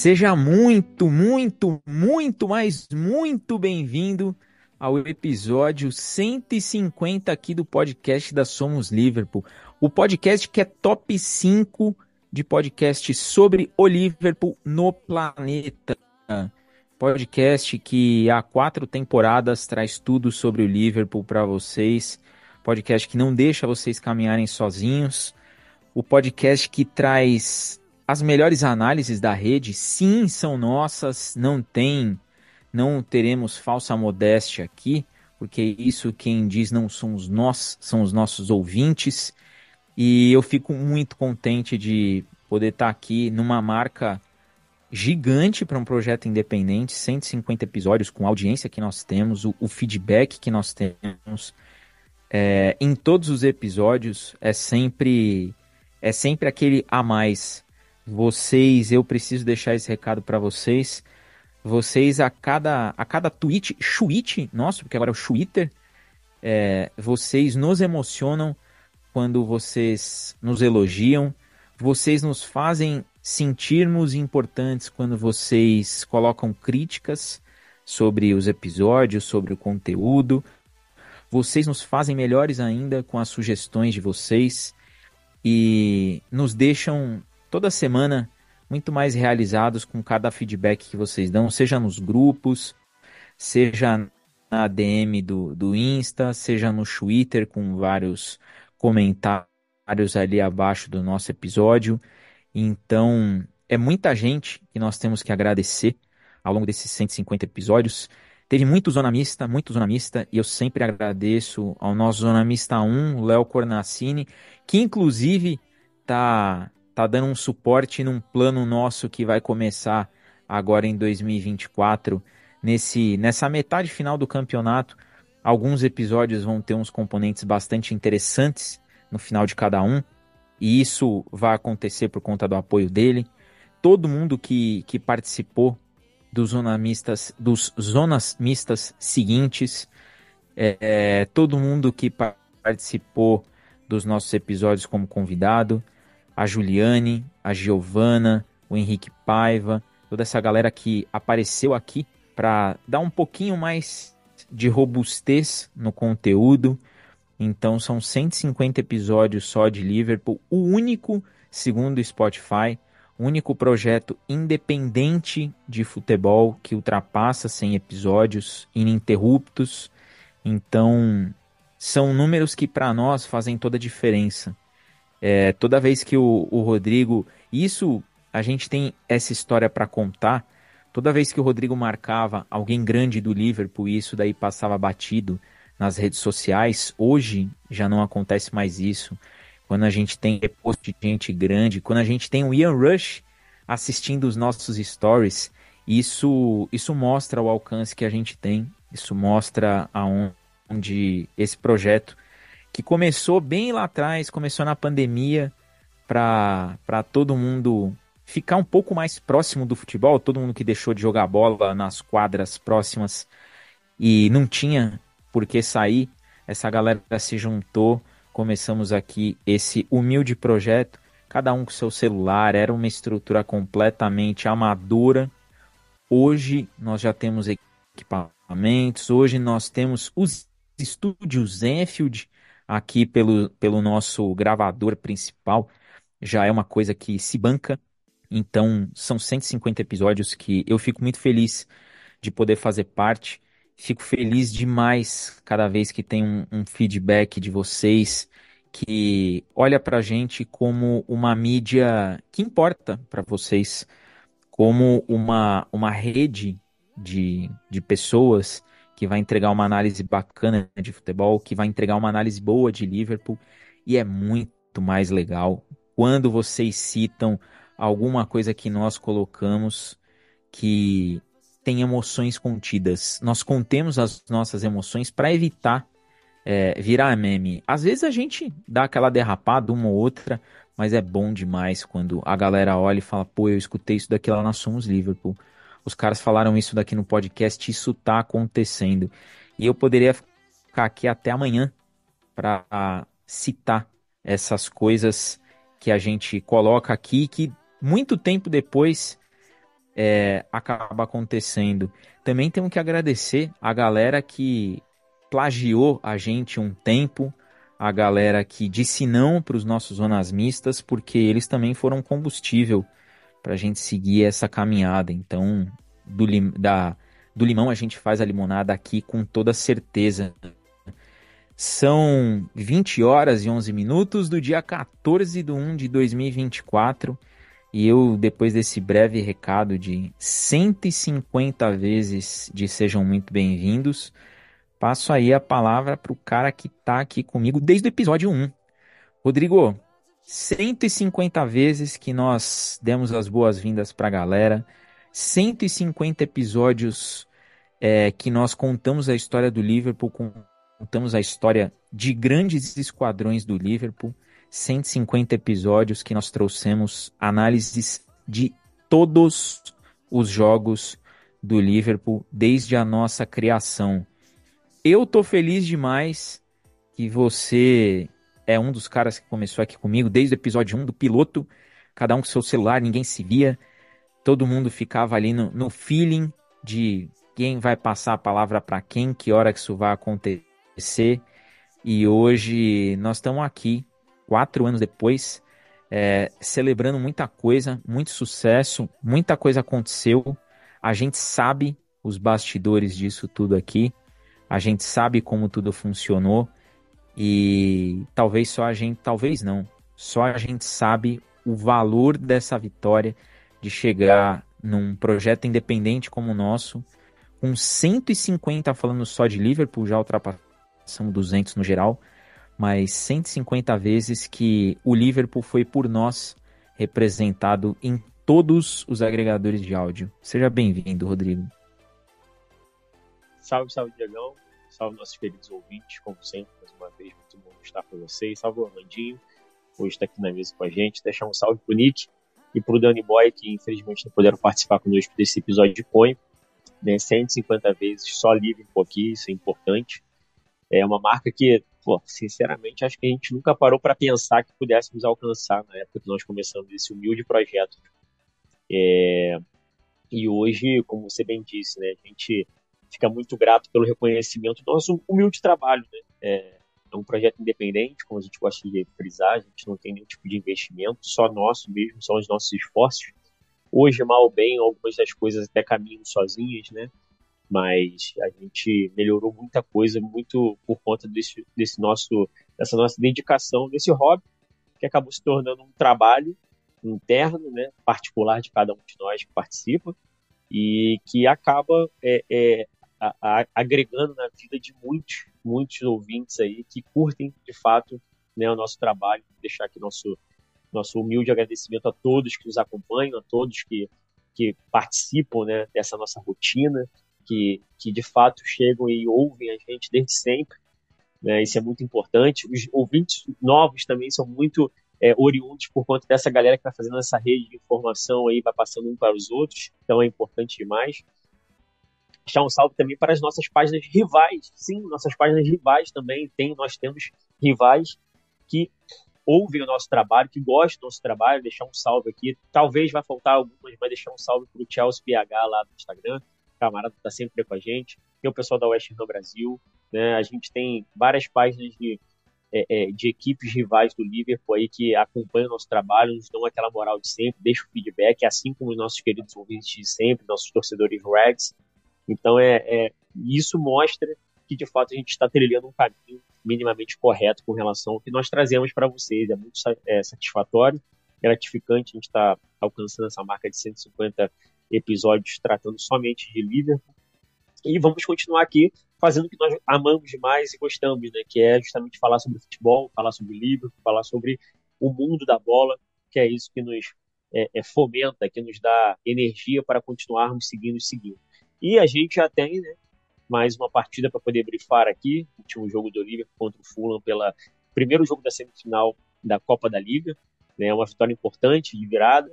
Seja muito, muito, muito, mais muito bem-vindo ao episódio 150 aqui do podcast da Somos Liverpool. O podcast que é top 5 de podcast sobre o Liverpool no planeta. Podcast que há quatro temporadas traz tudo sobre o Liverpool para vocês. Podcast que não deixa vocês caminharem sozinhos. O podcast que traz as melhores análises da rede, sim, são nossas, não tem, não teremos falsa modéstia aqui, porque isso quem diz não somos nós, são os nossos ouvintes. E eu fico muito contente de poder estar aqui numa marca gigante para um projeto independente, 150 episódios com a audiência que nós temos, o, o feedback que nós temos. É, em todos os episódios é sempre é sempre aquele a mais vocês, eu preciso deixar esse recado para vocês. Vocês a cada a cada tweet, tweet nosso, porque agora é o Twitter, é, vocês nos emocionam quando vocês nos elogiam, vocês nos fazem sentirmos importantes quando vocês colocam críticas sobre os episódios, sobre o conteúdo. Vocês nos fazem melhores ainda com as sugestões de vocês e nos deixam toda semana muito mais realizados com cada feedback que vocês dão, seja nos grupos, seja na DM do, do Insta, seja no Twitter com vários comentários ali abaixo do nosso episódio. Então, é muita gente que nós temos que agradecer ao longo desses 150 episódios. Teve muito zonamista, muito zonamista, e eu sempre agradeço ao nosso zonamista 1, Léo Cornacini, que inclusive tá tá dando um suporte num plano nosso que vai começar agora em 2024, nesse nessa metade final do campeonato. Alguns episódios vão ter uns componentes bastante interessantes no final de cada um, e isso vai acontecer por conta do apoio dele. Todo mundo que, que participou dos zonas mistas, dos zonas mistas seguintes, é, é, todo mundo que participou dos nossos episódios como convidado, a Juliane, a Giovana, o Henrique Paiva, toda essa galera que apareceu aqui para dar um pouquinho mais de robustez no conteúdo. Então são 150 episódios só de Liverpool, o único, segundo o Spotify, único projeto independente de futebol que ultrapassa 100 episódios ininterruptos. Então, são números que para nós fazem toda a diferença. É, toda vez que o, o Rodrigo. Isso a gente tem essa história para contar. Toda vez que o Rodrigo marcava alguém grande do Liverpool, isso daí passava batido nas redes sociais. Hoje já não acontece mais isso. Quando a gente tem reposto de gente grande, quando a gente tem o Ian Rush assistindo os nossos stories, isso, isso mostra o alcance que a gente tem. Isso mostra aonde esse projeto que começou bem lá atrás, começou na pandemia, para todo mundo ficar um pouco mais próximo do futebol, todo mundo que deixou de jogar bola nas quadras próximas e não tinha por que sair, essa galera se juntou, começamos aqui esse humilde projeto, cada um com seu celular, era uma estrutura completamente amadora. Hoje nós já temos equipamentos, hoje nós temos os estúdios Enfield, aqui pelo, pelo nosso gravador principal, já é uma coisa que se banca. Então, são 150 episódios que eu fico muito feliz de poder fazer parte. Fico feliz demais cada vez que tem um, um feedback de vocês que olha para a gente como uma mídia que importa para vocês, como uma, uma rede de, de pessoas que vai entregar uma análise bacana de futebol, que vai entregar uma análise boa de Liverpool, e é muito mais legal quando vocês citam alguma coisa que nós colocamos que tem emoções contidas. Nós contemos as nossas emoções para evitar é, virar meme. Às vezes a gente dá aquela derrapada uma ou outra, mas é bom demais quando a galera olha e fala: pô, eu escutei isso daqui lá na Somos Liverpool. Os caras falaram isso daqui no podcast, isso tá acontecendo. E eu poderia ficar aqui até amanhã para citar essas coisas que a gente coloca aqui que muito tempo depois é, acaba acontecendo. Também temos que agradecer a galera que plagiou a gente um tempo, a galera que disse não para os nossos zonas mistas, porque eles também foram combustível para a gente seguir essa caminhada. Então, do, lim, da, do limão a gente faz a limonada aqui com toda certeza. São 20 horas e 11 minutos do dia 14 de 1 de 2024. E eu, depois desse breve recado de 150 vezes de sejam muito bem-vindos, passo aí a palavra para o cara que está aqui comigo desde o episódio 1. Rodrigo, 150 vezes que nós demos as boas-vindas para a galera, 150 episódios é, que nós contamos a história do Liverpool, contamos a história de grandes esquadrões do Liverpool, 150 episódios que nós trouxemos análises de todos os jogos do Liverpool desde a nossa criação. Eu tô feliz demais que você é um dos caras que começou aqui comigo desde o episódio 1 do piloto, cada um com seu celular, ninguém se via, todo mundo ficava ali no, no feeling de quem vai passar a palavra para quem, que hora que isso vai acontecer. E hoje nós estamos aqui quatro anos depois, é, celebrando muita coisa, muito sucesso, muita coisa aconteceu. A gente sabe os bastidores disso tudo aqui, a gente sabe como tudo funcionou e talvez só a gente, talvez não, só a gente sabe o valor dessa vitória de chegar num projeto independente como o nosso, com 150 falando só de Liverpool, já ultrapassamos 200 no geral, mas 150 vezes que o Liverpool foi por nós representado em todos os agregadores de áudio. Seja bem-vindo, Rodrigo. Salve, salve, Diagão. Salve, nossos queridos ouvintes, como sempre, mais uma vez, muito bom estar com vocês. Salve, Orlandinho, hoje está aqui na mesa com a gente. Deixar um salve pro Nick e pro Danny Boy, que infelizmente não puderam participar conosco desse episódio de Põe. Né, 150 vezes só livre um pouquinho, isso é importante. É uma marca que pô, sinceramente, acho que a gente nunca parou para pensar que pudéssemos alcançar na época que nós começamos esse humilde projeto. É, e hoje, como você bem disse, né, a gente fica muito grato pelo reconhecimento do nosso humilde trabalho. Né? É, é um projeto independente, como a gente gosta de frisar, a gente não tem nenhum tipo de investimento, só nosso mesmo, são os nossos esforços. Hoje, mal ou bem, algumas das coisas até caminham sozinhas, né? mas a gente melhorou muita coisa muito por conta desse, desse nosso dessa nossa dedicação desse hobby que acabou se tornando um trabalho interno né particular de cada um de nós que participa e que acaba é, é, a, a, agregando na vida de muitos muitos ouvintes aí que curtem de fato né, o nosso trabalho deixar aqui nosso nosso humilde agradecimento a todos que nos acompanham a todos que que participam né, dessa nossa rotina que, que de fato chegam e ouvem a gente desde sempre. Né? Isso é muito importante. Os ouvintes novos também são muito é, oriundos por conta dessa galera que vai fazendo essa rede de informação aí, vai passando um para os outros. Então é importante demais. Deixar um salve também para as nossas páginas rivais. Sim, nossas páginas rivais também. Tem, nós temos rivais que ouvem o nosso trabalho, que gostam do nosso trabalho. Deixar um salve aqui. Talvez vai faltar algumas, mas deixar um salve para o Chelsea PH lá no Instagram camarada está sempre com a gente, tem o pessoal da West Ham Brasil, né? A gente tem várias páginas de, é, é, de equipes rivais do Liverpool aí que acompanham o nosso trabalho, nos dão aquela moral de sempre, deixam o feedback, assim como os nossos queridos ouvintes de sempre, nossos torcedores Reds. Então, é, é isso mostra que, de fato, a gente está trilhando um caminho minimamente correto com relação ao que nós trazemos para vocês. É muito é, satisfatório, gratificante a gente estar tá alcançando essa marca de 150 episódios tratando somente de Liverpool. E vamos continuar aqui fazendo o que nós amamos demais e gostamos, né? Que é justamente falar sobre futebol, falar sobre Liverpool, falar sobre o mundo da bola, que é isso que nos é, é, fomenta, que nos dá energia para continuarmos seguindo e seguindo. E a gente já tem, né? Mais uma partida para poder brifar aqui. Tinha um jogo do Liverpool contra o Fulham pela primeiro jogo da semifinal da Copa da Liga, né? Uma vitória importante de virada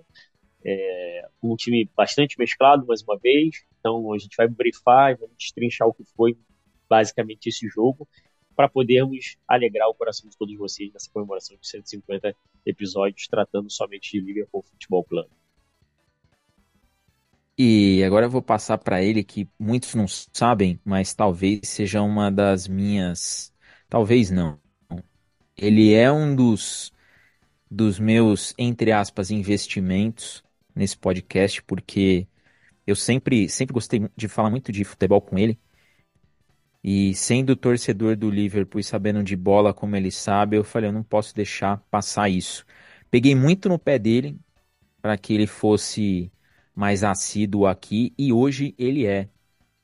é, um time bastante mesclado, mais uma vez. Então a gente vai brifar vamos destrinchar o que foi basicamente esse jogo para podermos alegrar o coração de todos vocês nessa comemoração de 150 episódios tratando somente de Liverpool Futebol Clube. E agora eu vou passar para ele que muitos não sabem, mas talvez seja uma das minhas. Talvez não. Ele é um dos, dos meus, entre aspas, investimentos nesse podcast, porque eu sempre, sempre gostei de falar muito de futebol com ele. E sendo torcedor do Liverpool e sabendo de bola como ele sabe, eu falei, eu não posso deixar passar isso. Peguei muito no pé dele para que ele fosse mais assíduo aqui e hoje ele é.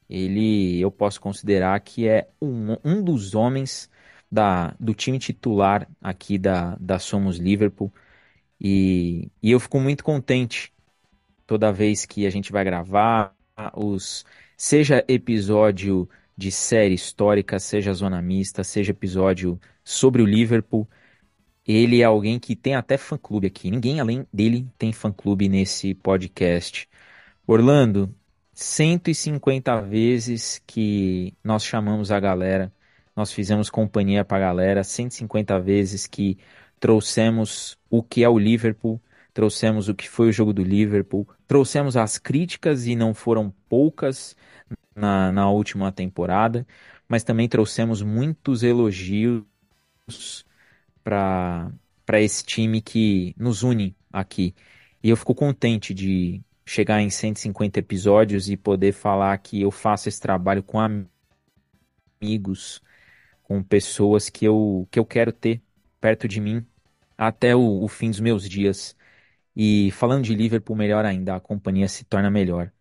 Ele, eu posso considerar que é um, um dos homens da, do time titular aqui da, da Somos Liverpool. E, e eu fico muito contente toda vez que a gente vai gravar os seja episódio de série histórica, seja zona mista, seja episódio sobre o Liverpool. Ele é alguém que tem até fã-clube aqui. Ninguém além dele tem fã-clube nesse podcast. Orlando, 150 vezes que nós chamamos a galera, nós fizemos companhia pra galera, 150 vezes que trouxemos o que é o Liverpool, trouxemos o que foi o jogo do Liverpool, trouxemos as críticas e não foram poucas na, na última temporada, mas também trouxemos muitos elogios para esse time que nos une aqui. E eu fico contente de chegar em 150 episódios e poder falar que eu faço esse trabalho com amigos, com pessoas que eu, que eu quero ter perto de mim até o, o fim dos meus dias. E falando de Liverpool, melhor ainda, a companhia se torna melhor.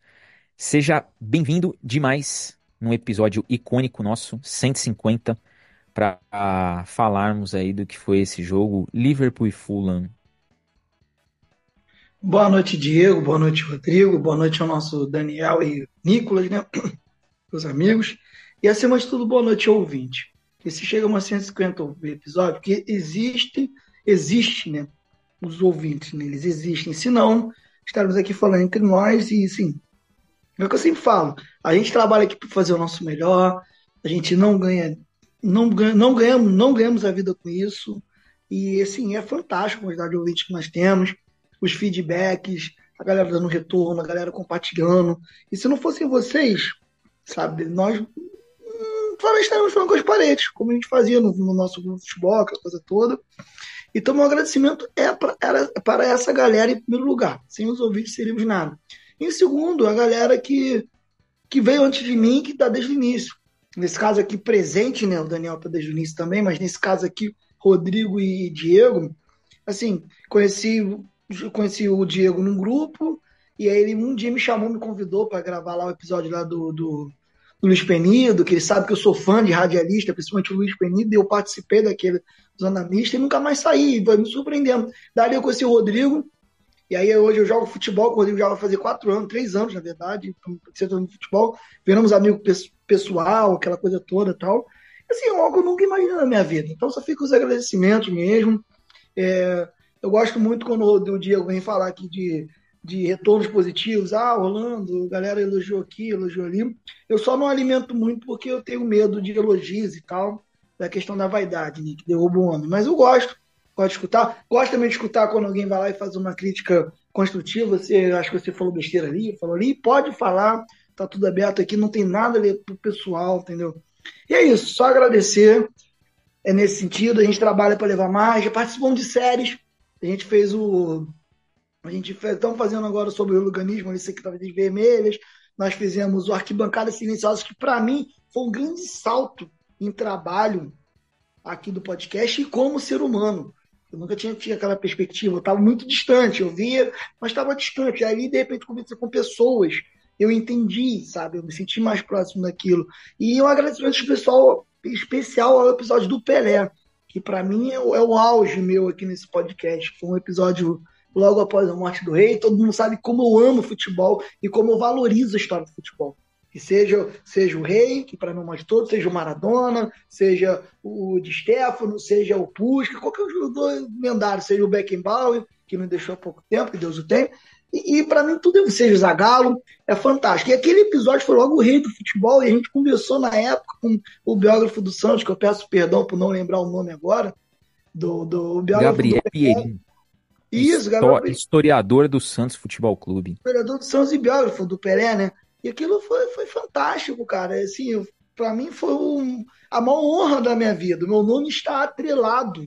Seja bem-vindo demais num episódio icônico nosso, 150 para falarmos aí do que foi esse jogo, Liverpool e Fulham. Boa noite, Diego. Boa noite, Rodrigo. Boa noite ao nosso Daniel e Nicolas, né? Os amigos. E acima de tudo, boa noite, ouvinte. Que se chega a uma 150 episódio, que existe, existe, né? Os ouvintes, né? eles existem. Se não, estaremos aqui falando entre nós e, sim, é o que eu sempre falo. A gente trabalha aqui para fazer o nosso melhor. A gente não ganha não, não, ganhamos, não ganhamos a vida com isso. E assim, é fantástico a quantidade de ouvintes que nós temos, os feedbacks, a galera dando retorno, a galera compartilhando. E se não fossem vocês, sabe, nós hum, talvez estaríamos falando com as paredes, como a gente fazia no, no nosso grupo de futebol, aquela coisa toda. Então, meu agradecimento é pra, era para essa galera em primeiro lugar. Sem os ouvintes seríamos nada. Em segundo, a galera que, que veio antes de mim, que está desde o início nesse caso aqui presente, né? O Daniel início também, mas nesse caso aqui, Rodrigo e Diego, assim, conheci, conheci o Diego num grupo, e aí ele um dia me chamou, me convidou para gravar lá o episódio lá do, do, do, Luiz Penido, que ele sabe que eu sou fã de radialista, principalmente o Luiz Penido, e eu participei daquele Zona Mista e nunca mais saí, vai me surpreendendo. Daí eu conheci o Rodrigo, e aí hoje eu jogo futebol, o Rodrigo já vai fazer quatro anos, três anos, na verdade, setor de futebol. Viramos amigos pessoal, aquela coisa toda tal. Assim, é algo que eu nunca imaginei na minha vida. Então só fica os agradecimentos mesmo. É, eu gosto muito quando o Diego vem falar aqui de, de retornos positivos. Ah, Orlando, a galera elogiou aqui, elogiou ali. Eu só não alimento muito porque eu tenho medo de elogios e tal, da questão da vaidade, né, que derruba o homem. Mas eu gosto pode escutar. Gosto também de escutar quando alguém vai lá e faz uma crítica construtiva. Você acho que você falou besteira ali, falou ali, pode falar, tá tudo aberto aqui, não tem nada ali pro pessoal, entendeu? E é isso, só agradecer. É nesse sentido, a gente trabalha para levar mais, já participamos de séries. A gente fez o. A gente estamos fazendo agora sobre o organismo, ali, secretarias vermelhas. Nós fizemos o Arquibancada Silenciosa, que para mim foi um grande salto em trabalho aqui do podcast e como ser humano. Eu nunca tinha tido aquela perspectiva, eu estava muito distante, eu via, mas estava distante. Aí, de repente, comecei com pessoas, eu entendi, sabe? Eu me senti mais próximo daquilo. E um agradecimento pessoal, especial ao episódio do Pelé, que para mim é o, é o auge meu aqui nesse podcast. Foi um episódio logo após a morte do rei. Todo mundo sabe como eu amo futebol e como eu valorizo a história do futebol que seja, seja o Rei, que para mim é mais todo, seja o Maradona, seja o Di Stefano, seja o Puskas, qualquer jogador lendário, seja o Beckenbauer, que me deixou há pouco tempo, que Deus o tem. E, e para mim tudo, seja o Zagallo, é fantástico. E aquele episódio foi logo o rei do futebol, e a gente conversou na época com o biógrafo do Santos, que eu peço perdão por não lembrar o nome agora, do, do biógrafo Gabriel Pierin. Isso, Gabriel Historiador do Santos Futebol Clube. Historiador do Santos e biógrafo do Pelé, né? E aquilo foi, foi fantástico, cara. Assim, para mim foi um, a maior honra da minha vida. Meu nome está atrelado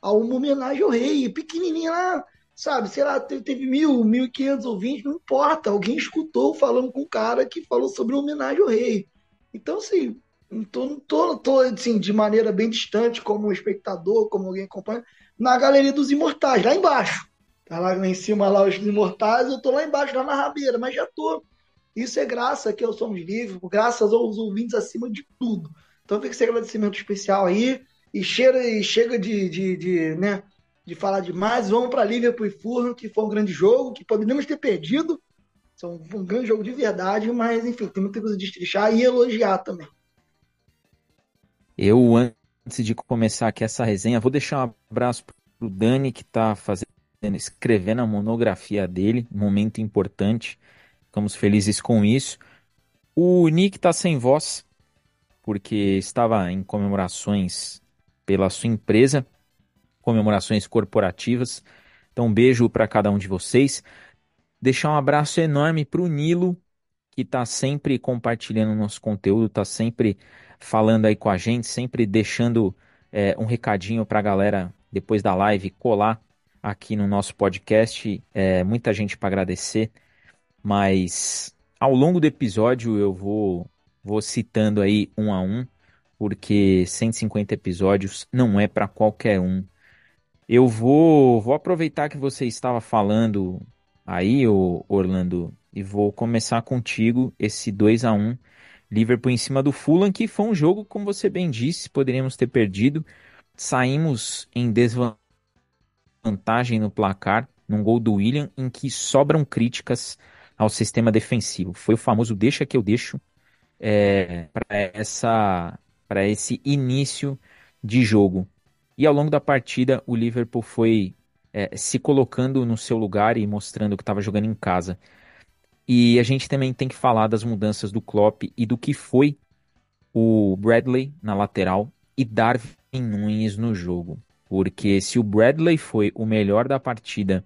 a uma homenagem ao rei. Pequenininha lá, sabe? Sei lá, teve mil, mil e quinhentos ouvintes, não importa. Alguém escutou falando com um cara que falou sobre homenagem ao rei. Então, assim, não tô, tô, tô assim, de maneira bem distante, como espectador, como alguém acompanha, na galeria dos imortais, lá embaixo. Tá lá em cima lá os imortais, eu tô lá embaixo, lá na rabeira, mas já tô. Isso é graça que eu Somos Livres, graças aos ouvintes acima de tudo. Então fica esse agradecimento especial aí. E chega, e chega de, de, de, né, de falar demais. Vamos para Liverpool e Fulham, que foi um grande jogo, que poderíamos ter perdido. Foi um grande jogo de verdade, mas enfim, tem muita coisa de estrichar e elogiar também. Eu, antes de começar aqui essa resenha, vou deixar um abraço pro Dani, que está fazendo, escrevendo a monografia dele, um momento importante. Ficamos felizes com isso. O Nick está sem voz, porque estava em comemorações pela sua empresa, comemorações corporativas. Então, um beijo para cada um de vocês. Deixar um abraço enorme para o Nilo, que está sempre compartilhando nosso conteúdo, está sempre falando aí com a gente, sempre deixando é, um recadinho para a galera depois da live colar aqui no nosso podcast. É, muita gente para agradecer, mas ao longo do episódio eu vou, vou citando aí um a um, porque 150 episódios não é para qualquer um. Eu vou, vou aproveitar que você estava falando aí, Orlando, e vou começar contigo esse 2 a 1 Liverpool em cima do Fulham, que foi um jogo, como você bem disse, poderíamos ter perdido. Saímos em desvantagem no placar, num gol do William, em que sobram críticas ao sistema defensivo. Foi o famoso deixa que eu deixo é, para essa para esse início de jogo. E ao longo da partida, o Liverpool foi é, se colocando no seu lugar e mostrando que estava jogando em casa. E a gente também tem que falar das mudanças do Klopp e do que foi o Bradley na lateral e Darwin Nunes no jogo. Porque se o Bradley foi o melhor da partida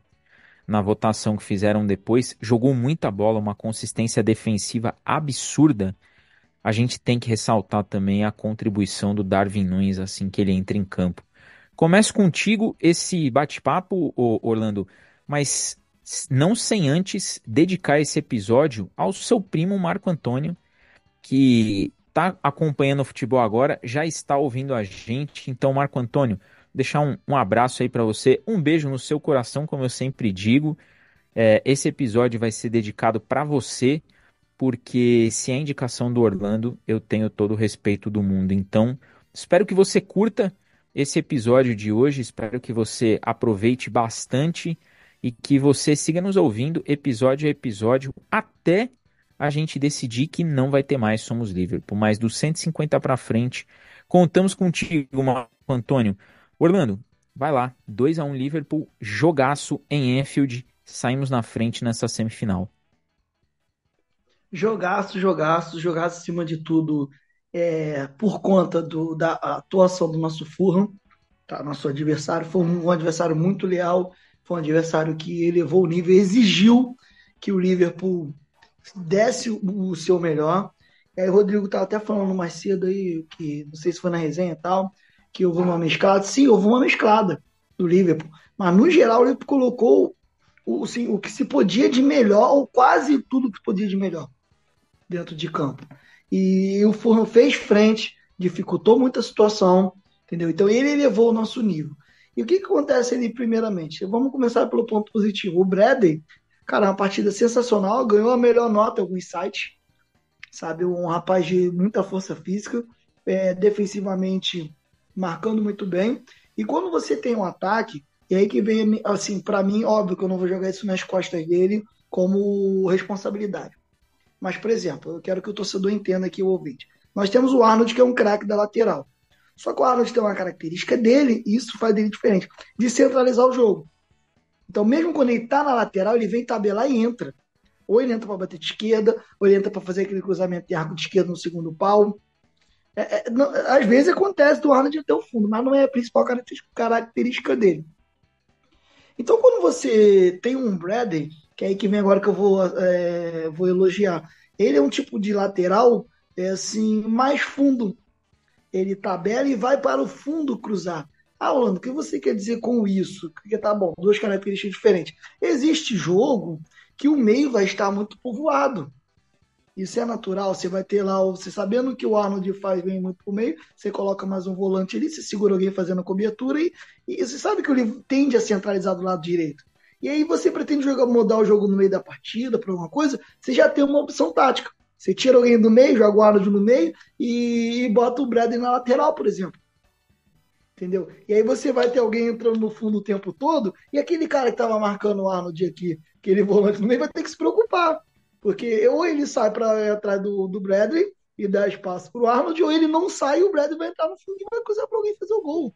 na votação que fizeram depois, jogou muita bola, uma consistência defensiva absurda. A gente tem que ressaltar também a contribuição do Darwin Nunes assim que ele entra em campo. Começo contigo esse bate-papo, Orlando, mas não sem antes dedicar esse episódio ao seu primo Marco Antônio, que está acompanhando o futebol agora, já está ouvindo a gente. Então, Marco Antônio, deixar um, um abraço aí para você, um beijo no seu coração, como eu sempre digo. É, esse episódio vai ser dedicado para você, porque se é indicação do Orlando, eu tenho todo o respeito do mundo. Então, espero que você curta esse episódio de hoje, espero que você aproveite bastante e que você siga nos ouvindo episódio a episódio até a gente decidir que não vai ter mais Somos Liverpool. Mas dos 150 para frente, contamos contigo, Marco Antônio. Orlando, vai lá, 2 a 1 Liverpool, jogaço em Enfield, saímos na frente nessa semifinal. Jogaço, jogaço, jogaço acima de tudo é, por conta do, da atuação do nosso Fulham, tá? nosso adversário, foi um, adversário muito leal, foi um adversário que elevou o nível, exigiu que o Liverpool desse o, seu melhor. E aí o Rodrigo estava até falando mais cedo aí, que não sei se foi na resenha e tal, que houve uma mesclada. Sim, houve uma mesclada do Liverpool. Mas no geral o Liverpool colocou o, assim, o que se podia de melhor, ou quase tudo que podia de melhor dentro de campo. E o Fulham fez frente, dificultou muita situação, entendeu? Então ele elevou o nosso nível. E o que, que acontece ali, primeiramente? Vamos começar pelo ponto positivo. O Bradley, cara, uma partida sensacional, ganhou a melhor nota em alguns sabe? Um rapaz de muita força física, é, defensivamente marcando muito bem. E quando você tem um ataque, e aí que vem, assim, para mim, óbvio que eu não vou jogar isso nas costas dele como responsabilidade. Mas, por exemplo, eu quero que o torcedor entenda aqui o ouvinte. Nós temos o Arnold, que é um craque da lateral. Só que o Arnold tem uma característica dele, e isso faz dele diferente, de centralizar o jogo. Então, mesmo quando ele está na lateral, ele vem tabelar e entra. Ou ele entra para bater de esquerda, ou ele entra para fazer aquele cruzamento de arco de esquerda no segundo pau. É, é, não, às vezes acontece do Arnold até o fundo, mas não é a principal característica dele. Então, quando você tem um Bradley, que é aí que vem agora que eu vou, é, vou elogiar, ele é um tipo de lateral é assim mais fundo. Ele tabela e vai para o fundo cruzar. Ah, Orlando, o que você quer dizer com isso? Porque tá bom, duas características diferentes. Existe jogo que o meio vai estar muito povoado. Isso é natural. Você vai ter lá, você sabendo que o Arnold faz bem muito pro meio, você coloca mais um volante ali, você segura alguém fazendo a cobertura e, e você sabe que livro tende a centralizar do lado direito. E aí você pretende jogar, mudar o jogo no meio da partida para alguma coisa, você já tem uma opção tática. Você tira alguém do meio, joga o Arnold no meio e, e bota o Bradley na lateral, por exemplo entendeu? E aí você vai ter alguém entrando no fundo o tempo todo, e aquele cara que estava marcando o Arnold aqui, aquele volante no meio, vai ter que se preocupar. Porque ou ele sai para atrás do, do Bradley e dá espaço para o Arnold, ou ele não sai e o Bradley vai entrar no fundo e vai cruzar para alguém fazer o gol.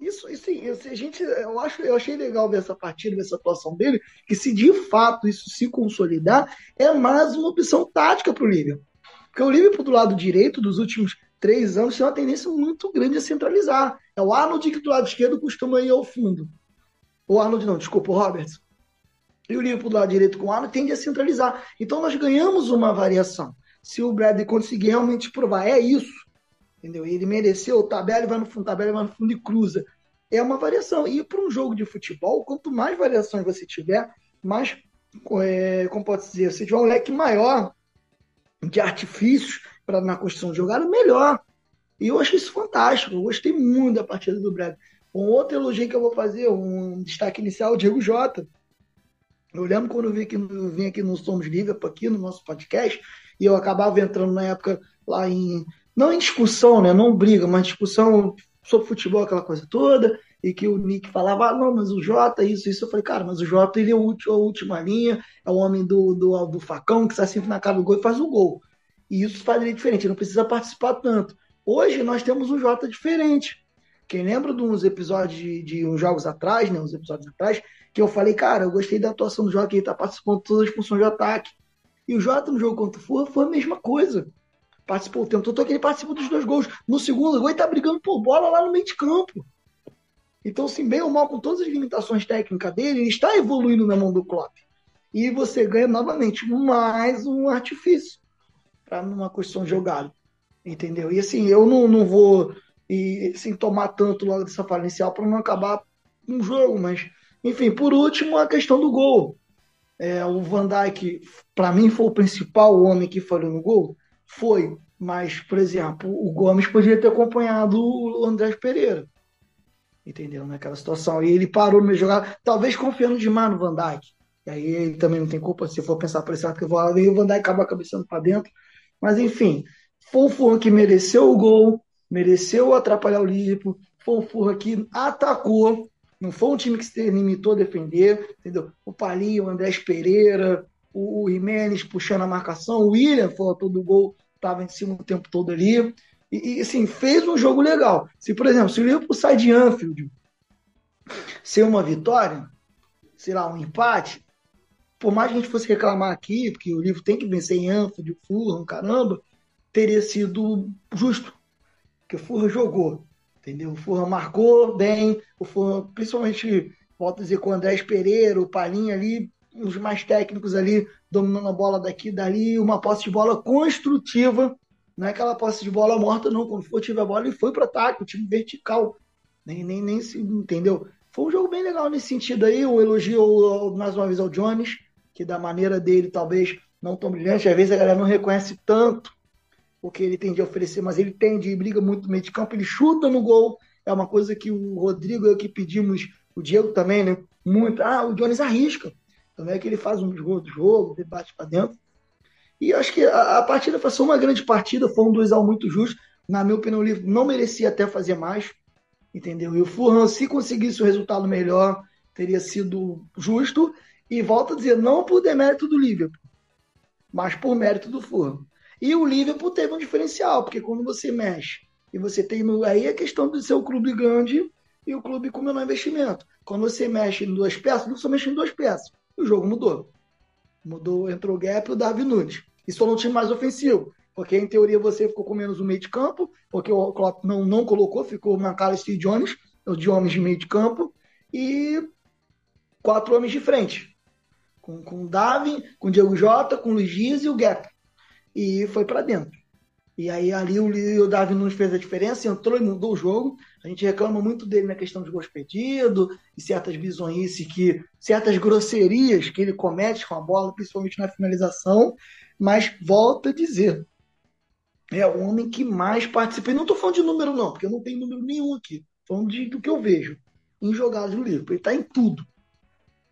Isso, sim, a gente, eu, acho, eu achei legal ver essa partida, ver essa atuação dele, que se de fato isso se consolidar, é mais uma opção tática para o Liverpool. Porque o Liverpool do lado direito, dos últimos três anos, tem uma tendência muito grande a centralizar. É o Arnold que do lado esquerdo costuma ir ao fundo. O Arnold não, desculpa, o Roberts. E o Liverpool do lado direito com o Arnold tende a centralizar. Então nós ganhamos uma variação. Se o Bradley conseguir realmente provar, é isso. Entendeu? Ele mereceu, o tabela vai no fundo, tabela vai no fundo e cruza. É uma variação. E para um jogo de futebol, quanto mais variações você tiver, mais, é, como pode dizer, você tiver um leque maior de artifícios para na construção de jogada, melhor. E eu achei isso fantástico. Eu gostei muito da partida do Brad. Um outro elogio que eu vou fazer, um destaque inicial, o Diego Jota. Eu lembro quando eu vim aqui, eu vim aqui no Somos Liverpool, aqui no nosso podcast, e eu acabava entrando na época lá em. Não em discussão, né? Não briga, mas discussão sobre futebol, aquela coisa toda, e que o Nick falava, ah, não, mas o Jota, isso, isso. Eu falei, cara, mas o Jota ele é a última linha, é o homem do, do, do facão que está sempre na cara do gol e faz o gol. E isso faz ele diferente, não precisa participar tanto. Hoje nós temos um Jota diferente. Quem lembra de uns episódios de, de uns jogos atrás, né, uns episódios atrás, que eu falei, cara, eu gostei da atuação do Jota, que ele tá participando de todas as funções de ataque. E o Jota no jogo contra o foi a mesma coisa. Participou o tempo todo, que ele participou dos dois gols. No segundo gol, ele tá brigando por bola lá no meio de campo. Então, assim, bem ou mal, com todas as limitações técnicas dele, ele está evoluindo na mão do Klopp. E você ganha novamente mais um artifício para numa questão jogada. Entendeu? E assim, eu não, não vou e, assim, tomar tanto logo dessa fala inicial para não acabar um jogo, mas enfim, por último, a questão do gol. É, o Van Dijk, para mim, foi o principal homem que falhou no gol? Foi. Mas, por exemplo, o Gomes podia ter acompanhado o Andrés Pereira. Entendeu? Naquela situação. E ele parou no meio jogar, talvez confiando demais no Van Dijk. E aí ele também não tem culpa se for pensar por esse lado que eu vou lá, o Van Dijk acaba cabeçando para dentro. Mas enfim, foi o Fulham que mereceu o gol, mereceu atrapalhar o Liverpool, foi o Fulham que atacou, não foi um time que se limitou a defender, entendeu? O Palinho, o Andrés Pereira, o, Jimenez puxando a marcação, o William foi o autor do gol, estava em cima o tempo todo ali. E, e, assim, fez um jogo legal. Se, por exemplo, se o Liverpool sai de Anfield ser uma vitória, sei lá, um empate, por mais que a gente fosse reclamar aqui, porque o livro tem que vencer em Anfield, Fulham, caramba, teria sido justo, porque o Fulham jogou, entendeu? O Fulham marcou bem, o Fulham, principalmente, volto a dizer, com o Andrés Pereira, o Palinha ali, os mais técnicos ali, dominando a bola daqui e dali, uma posse de bola construtiva, não é aquela posse de bola morta, não. Quando for tiver a bola, ele foi para ataque, o time vertical. Nem, nem, nem se entendeu. Foi um jogo bem legal nesse sentido aí. Um elogio mais uma vez ao Jones, que da maneira dele talvez não tão brilhante, às vezes a galera não reconhece tanto o que ele tem de oferecer, mas ele tem de briga muito no meio de campo, ele chuta no gol, é uma coisa que o Rodrigo é o que pedimos, o Diego também, né? Muito. Ah, o Jones arrisca. Também é que ele faz um gol do jogo, ele bate para dentro. E acho que a, a partida foi só uma grande partida, foi um 2x1 muito justo. Na minha opinião, o livro não merecia até fazer mais, entendeu? E o Furran, se conseguisse o resultado melhor, teria sido justo. E volto a dizer, não por demérito do Liverpool, mas por mérito do Fulham. E o Liverpool teve um diferencial, porque quando você mexe e você tem aí a questão de ser o clube grande e o clube com menor investimento. Quando você mexe em duas peças, não só mexe em duas peças. O jogo mudou. Mudou, entrou o Gap e o Darwin Nunes. E só não time mais ofensivo. Porque, em teoria, você ficou com menos o meio de campo, porque o Klopp não, não colocou, ficou cara Steve Jones, de homens de meio de campo. E quatro homens de frente. Com, com o Davi, com o Diego Jota, com o Luiz e o Gueto. E foi para dentro. E aí ali o, o Davi Nunes fez a diferença, entrou e mudou o jogo. A gente reclama muito dele na questão de gols perdidos e certas bizonhices que, certas grosserias que ele comete com a bola, principalmente na finalização. Mas volta a dizer, é o homem que mais participa. E não estou falando de número, não, porque eu não tenho número nenhum aqui. Falando de, do que eu vejo em jogadas do livro. Ele está em tudo.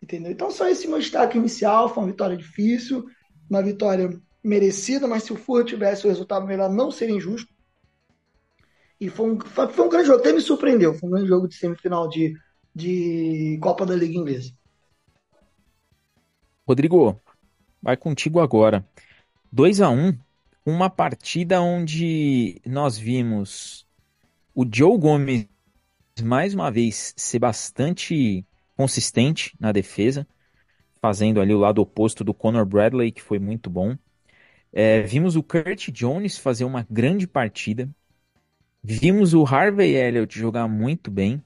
Entendeu? Então, só esse meu destaque inicial. Foi uma vitória difícil, uma vitória merecida, mas se o Furra tivesse o resultado melhor, não seria injusto. E foi um, foi um grande jogo, até me surpreendeu. Foi um grande jogo de semifinal de, de Copa da Liga Inglesa. Rodrigo, vai contigo agora. 2 a 1 um, uma partida onde nós vimos o Joe Gomes mais uma vez ser bastante consistente na defesa, fazendo ali o lado oposto do Conor Bradley, que foi muito bom. É, vimos o Kurt Jones fazer uma grande partida. Vimos o Harvey Elliott jogar muito bem.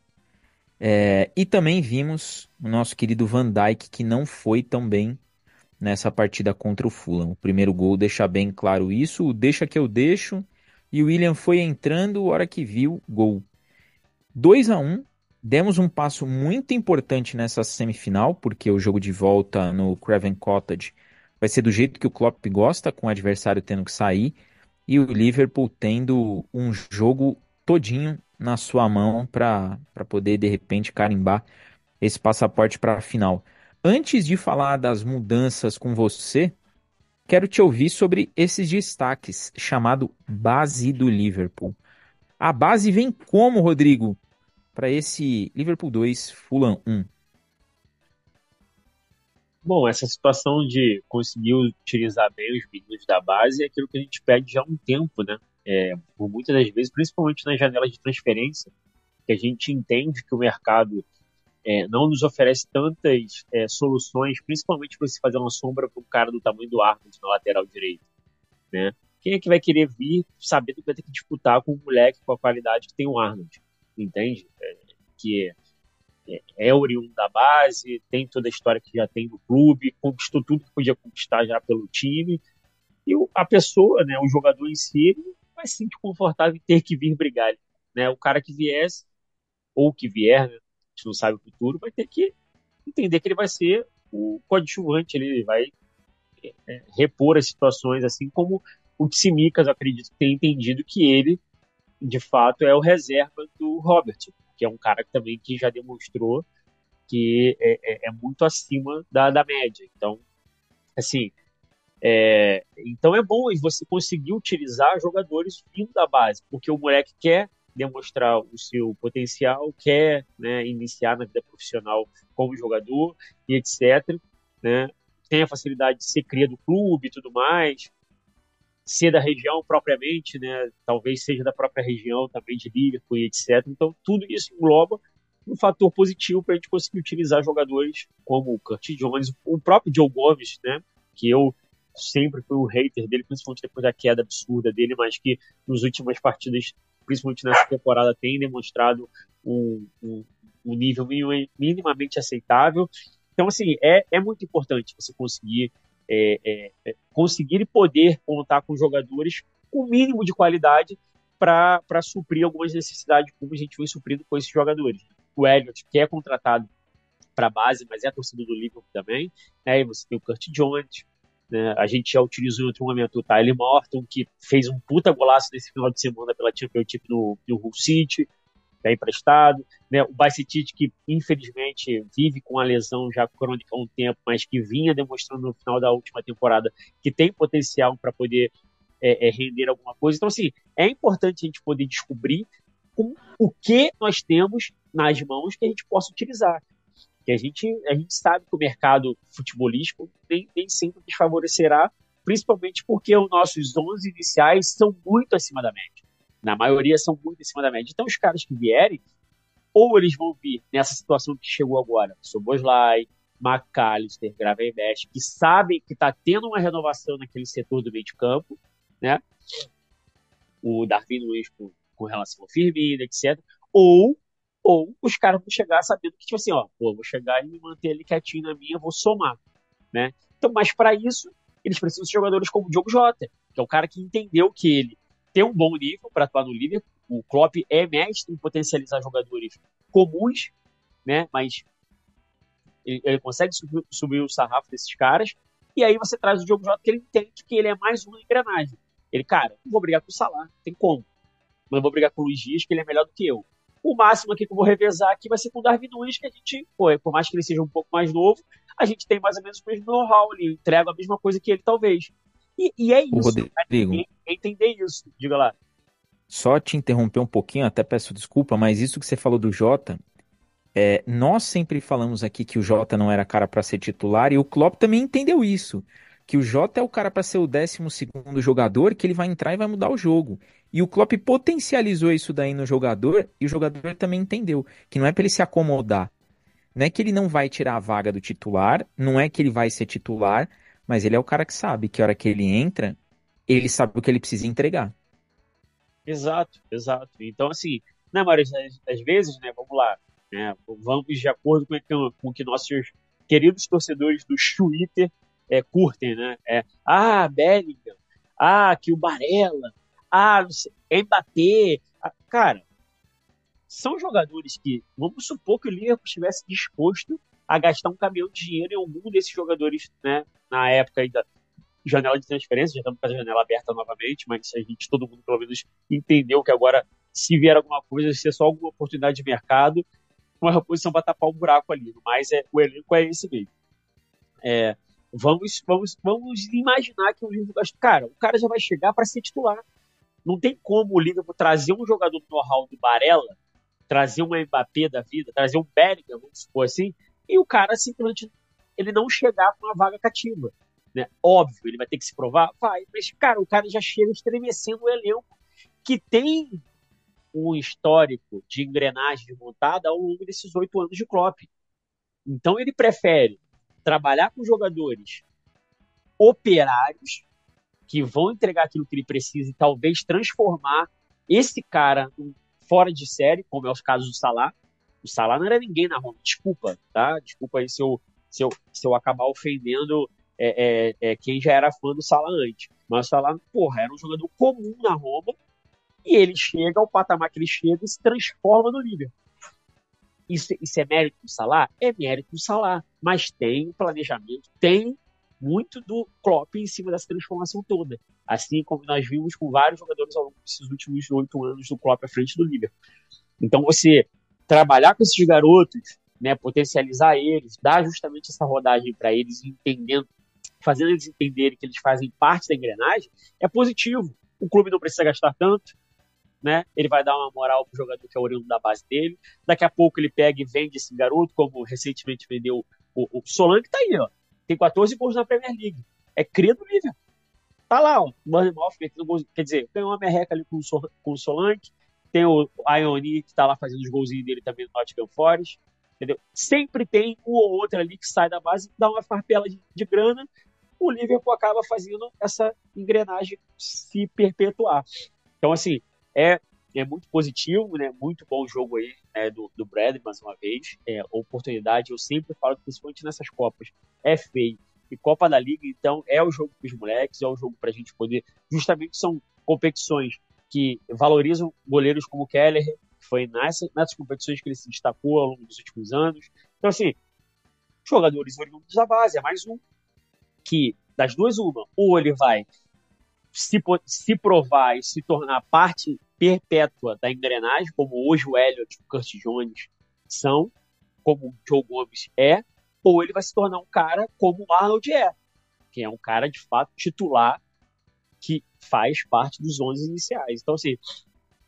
É, e também vimos o nosso querido Van Dyke, que não foi tão bem nessa partida contra o Fulham. O primeiro gol deixa bem claro isso, o deixa que eu deixo. E o William foi entrando, hora que viu, gol. 2 a 1 Demos um passo muito importante nessa semifinal, porque o jogo de volta no Craven Cottage vai ser do jeito que o Klopp gosta, com o adversário tendo que sair e o Liverpool tendo um jogo todinho na sua mão para poder de repente carimbar esse passaporte para a final. Antes de falar das mudanças com você, quero te ouvir sobre esses destaques chamado base do Liverpool. A base vem como, Rodrigo, para esse Liverpool 2, Fulham 1? Bom, essa situação de conseguir utilizar bem os meninos da base é aquilo que a gente pede já há um tempo, né? É, por muitas das vezes, principalmente nas janelas de transferência, que a gente entende que o mercado é, não nos oferece tantas é, soluções, principalmente para você fazer uma sombra para um cara do tamanho do Arnold na lateral direita, né? Quem é que vai querer vir sabendo que vai ter que disputar com um moleque com a qualidade que tem o Arnold, entende? É, que é é, oriundo da base, tem toda a história que já tem no clube, conquistou tudo que podia conquistar já pelo time. E a pessoa, né, o jogador em si, vai se sentir confortável em ter que vir brigar. Né? O cara que viesse, ou que vier, né, a gente não sabe o futuro, vai ter que entender que ele vai ser o coadjuvante, ele vai é, é repor as situações, assim como o Tsimikas, acredito tem entendido que ele, de fato, é o reserva do Robert que é um cara que também que já demonstrou que é, é, é muito acima da, da média. Então, assim, é, então é bom você conseguir utilizar jogadores vindo da base, porque o moleque quer demonstrar o seu potencial, quer né, iniciar na vida profissional como jogador e etc. Né, tem a facilidade de ser cria do clube e tudo mais ser da região propriamente, né? Talvez seja da própria região também de Liverpool e etc. Então, tudo isso engloba um fator positivo para a gente conseguir utilizar jogadores como o Kurt Jones, o próprio Joe Gomes, né? Que eu sempre fui um hater dele, principalmente depois da queda absurda dele, mas que nas últimas partidas, principalmente nessa temporada, tem demonstrado um, um, um nível minimamente aceitável. Então, assim, é, é muito importante você conseguir é, é, é, conseguir e poder contar com jogadores com mínimo de qualidade para suprir algumas necessidades, como a gente vem suprindo com esses jogadores. O Elliott, que é contratado para a base, mas é torcedor do Liverpool também. Né? E você tem o Kurt Jones. Né? A gente já utilizou em outro momento o Tyler Morton, que fez um puta golaço nesse final de semana pela Championship no, no Hull City é emprestado, né? O Bajcetic que infelizmente vive com a lesão já crônica há um tempo, mas que vinha demonstrando no final da última temporada que tem potencial para poder é, é, render alguma coisa. Então assim, é importante a gente poder descobrir com o que nós temos nas mãos que a gente possa utilizar. Que a gente, a gente sabe que o mercado futebolístico nem, nem sempre desfavorecerá, principalmente porque os nossos 11 iniciais são muito acima da média. Na maioria são muito em cima da média. Então, os caras que vierem, ou eles vão vir nessa situação que chegou agora, Soboslai, McAllister, Gravenberch, que sabem que está tendo uma renovação naquele setor do meio de campo, né? O Darwin Luiz com, com relação ao Firmino, etc. Ou ou os caras vão chegar sabendo que, tipo assim, ó, pô, vou chegar e me manter ali quietinho na minha, vou somar, né? Então, mas para isso, eles precisam de jogadores como o Diogo Jota, que é o cara que entendeu que ele tem um bom nível para atuar no Liverpool. O Klopp é mestre em potencializar jogadores comuns, né? Mas ele, ele consegue subir, subir, o sarrafo desses caras. E aí você traz o Diogo Jota que ele entende que ele é mais uma engrenagem. Ele, cara, não vou brigar com o Salah, tem como. Mas vou brigar com o Luiz Dias, que ele é melhor do que eu. O máximo aqui que eu vou revezar aqui vai ser com o Darwin Nunes, que a gente, pô, por mais que ele seja um pouco mais novo, a gente tem mais ou menos o mesmo know-how ali, entrega a mesma coisa que ele, talvez. E, e é isso. Rodrigo, né? entender isso. Diga lá. Só te interromper um pouquinho, até peço desculpa, mas isso que você falou do Jota, é, nós sempre falamos aqui que o Jota não era cara para ser titular e o Klopp também entendeu isso. Que o Jota é o cara para ser o 12 jogador, que ele vai entrar e vai mudar o jogo. E o Klopp potencializou isso daí no jogador e o jogador também entendeu que não é para ele se acomodar. Não é que ele não vai tirar a vaga do titular, não é que ele vai ser titular, mas ele é o cara que sabe que a hora que ele entra, ele sabe o que ele precisa entregar. Exato, exato. Então, assim, na maioria das, vezes, né, vamos lá, né, vamos de acordo com o que nossos queridos torcedores do Twitter é, curtem, né? É, ah, Bellingham, ah, que o Barella, ah, Mbappé. Ah, cara, são jogadores que, vamos supor que o Liverpool estivesse disposto a gastar um caminhão de dinheiro em algum desses jogadores, né, na época ainda janela de transferência, já estamos com a janela aberta novamente, mas a gente, todo mundo pelo menos entendeu que agora, se vier alguma coisa, se é só alguma oportunidade de mercado, uma reposição para tapar um buraco ali, mas é, o elenco é esse mesmo. É, vamos, vamos, vamos imaginar que o Liverpool, cara, o cara já vai chegar para ser titular. Não tem como o Liverpool trazer um jogador do know-how do Barella, trazer um Mbappé da vida, trazer um Bellingham, vamos supor assim, e o cara simplesmente ele não chegar com uma vaga cativa. Né? Óbvio, ele vai ter que se provar? Vai, mas, cara, o cara já chega estremecendo o elenco que tem um histórico de engrenagem montada ao longo desses oito anos de Klopp. Então ele prefere trabalhar com jogadores operários que vão entregar aquilo que ele precisa e talvez transformar esse cara fora de série, como é os casos do Salah. O Salah não era ninguém na Roma, desculpa, tá? Desculpa aí se eu, se eu, se eu acabar ofendendo é, é, é, quem já era fã do Salah antes. Mas o Salah, porra, era um jogador comum na Roma e ele chega ao patamar que ele chega e se transforma no Liverpool. Isso, isso é mérito do Salah? É mérito do Salah, mas tem planejamento, tem muito do Klopp em cima dessa transformação toda. Assim como nós vimos com vários jogadores ao longo desses últimos oito anos do Klopp à frente do Liverpool. Então você trabalhar com esses garotos, né, potencializar eles, dar justamente essa rodagem para eles, entendendo, fazendo eles entenderem que eles fazem parte da engrenagem, é positivo. O clube não precisa gastar tanto, né? Ele vai dar uma moral pro jogador que é oriundo da base dele. Daqui a pouco ele pega e vende esse garoto, como recentemente vendeu o, o Solanke, tá aí, ó tem 14 gols na Premier League. É cria Liverpool. Tá lá, ó. Metendo gols. Quer dizer, ganhou uma merreca ali com o, com o Solanke. Tem o Ioni, que tá lá fazendo os golzinhos dele também no Nottingham Forest. Entendeu? Sempre tem um ou outro ali que sai da base, dá uma farpela de, de grana. O Liverpool acaba fazendo essa engrenagem se perpetuar. Então, assim, é é muito positivo, né? Muito bom jogo aí né, do, do Brad, mais uma vez. É, oportunidade, eu sempre falo, principalmente nessas Copas, é feio. E Copa da Liga, então, é o jogo para os moleques, é o jogo para a gente poder. Justamente são competições que valorizam goleiros como Keller, que foi nessa, nessas competições que ele se destacou ao longo dos últimos anos. Então, assim, jogadores oriundos da base, é mais um que, das duas, uma, ou ele vai se, se provar e se tornar parte perpétua da engrenagem, como hoje o Elliot e o Kurt Jones são, como o Joe Gomes é, ou ele vai se tornar um cara como o Arnold é, que é um cara de fato titular que faz parte dos 11 iniciais. Então, assim,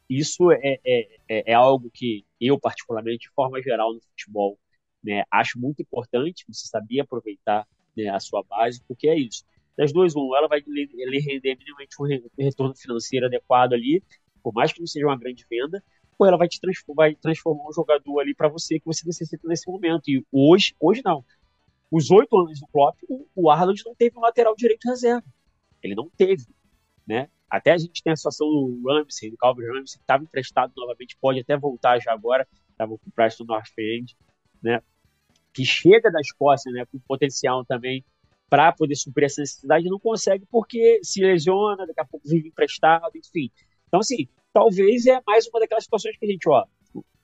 isso é, é, é, é algo que eu, particularmente, de forma geral no futebol, né, acho muito importante você saber aproveitar né, a sua base, porque é isso. Das duas, um, ela vai lhe render minimamente um retorno financeiro adequado ali, por mais que não seja uma grande venda, ou ela vai te transformar, vai transformar um jogador ali para você que você necessita nesse momento. E hoje, hoje não. Os oito anos do Klopp, o Arnold não teve um lateral direito reserva. Ele não teve, né? Até a gente tem a situação do Ramsey, do Calvin Ramsey, que estava emprestado novamente, pode até voltar já agora. estava com o Preston North End, né? Que chega da Escócia, né? Com potencial também para poder suprir essa necessidade, não consegue porque se lesiona, daqui a pouco vive emprestado, enfim. Então, assim, talvez é mais uma daquelas situações que a gente, ó,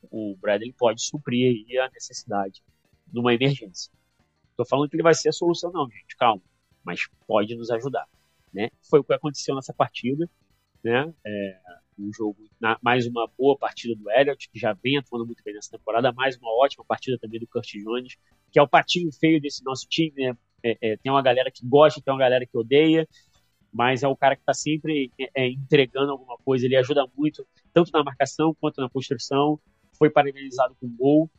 o Bradley pode suprir a necessidade numa emergência. Estou falando que ele vai ser a solução, não, gente, calma, mas pode nos ajudar, né? Foi o que aconteceu nessa partida, né? É, um jogo, na, mais uma boa partida do Elliott, que já vem atuando muito bem nessa temporada, mais uma ótima partida também do Curtis Jones, que é o patinho feio desse nosso time, né? É, é, tem uma galera que gosta, tem uma galera que odeia, mas é o cara que está sempre é, é, entregando alguma coisa. Ele ajuda muito, tanto na marcação quanto na construção. Foi parabenizado com gol.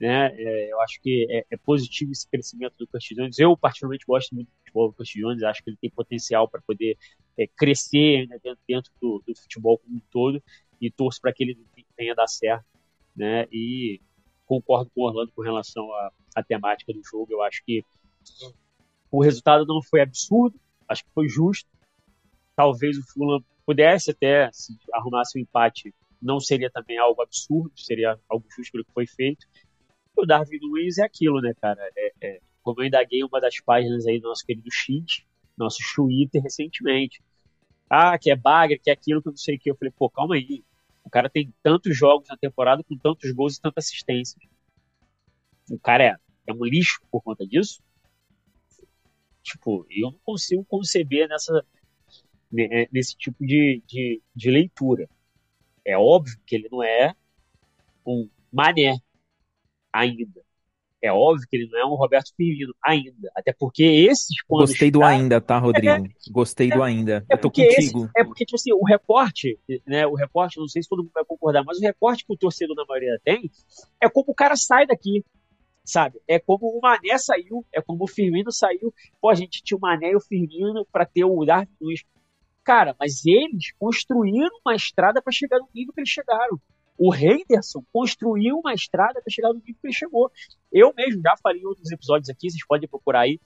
Né? É, eu acho que é, é, positivo esse crescimento do Curtis Jones. Eu, particularmente, gosto muito do futebol do Curtis Jones. Acho que ele tem potencial para poder é, crescer né, dentro, dentro do, do, futebol como um todo e torço para que ele tenha dar certo. Né? E concordo com o Orlando com relação à temática do jogo. Eu acho que o resultado não foi absurdo, acho que foi justo. Talvez o Fulham pudesse até, se arrumasse um empate, não seria também algo absurdo, seria algo justo pelo que foi feito. O Darwin Nunes é aquilo, né, cara? É, é, como eu indaguei uma das páginas aí do nosso querido X, nosso Twitter recentemente. Ah, que é bagre, que é aquilo, que eu não sei o que. Eu falei, pô, calma aí. O cara tem tantos jogos na temporada com tantos gols e tanta assistência. O cara é, é um lixo por conta disso? Tipo, eu não consigo conceber nessa, é, nesse tipo de, de, de leitura. É óbvio que ele não é um mané ainda. É óbvio que ele não é um Roberto Firmino ainda. Até porque esses pontos. Gostei do ainda, tá, Rodrigo? É, Gostei é, do ainda. É Eu tô contigo. Esse, é porque, tipo assim, o recorte, né? O recorte, não sei se todo mundo vai concordar, mas o recorte que o torcedor na maioria tem é como o cara sai daqui sabe? É como o Mané saiu, é como o Firmino saiu. Pô, a gente tinha o Mané e o Firmino para ter o Darwin Nunes. Cara, mas eles construíram uma estrada para chegar no nível que eles chegaram. O Henderson construiu uma estrada para chegar no nível que ele chegou. Eu mesmo já falei em outros episódios aqui, vocês podem procurar aí.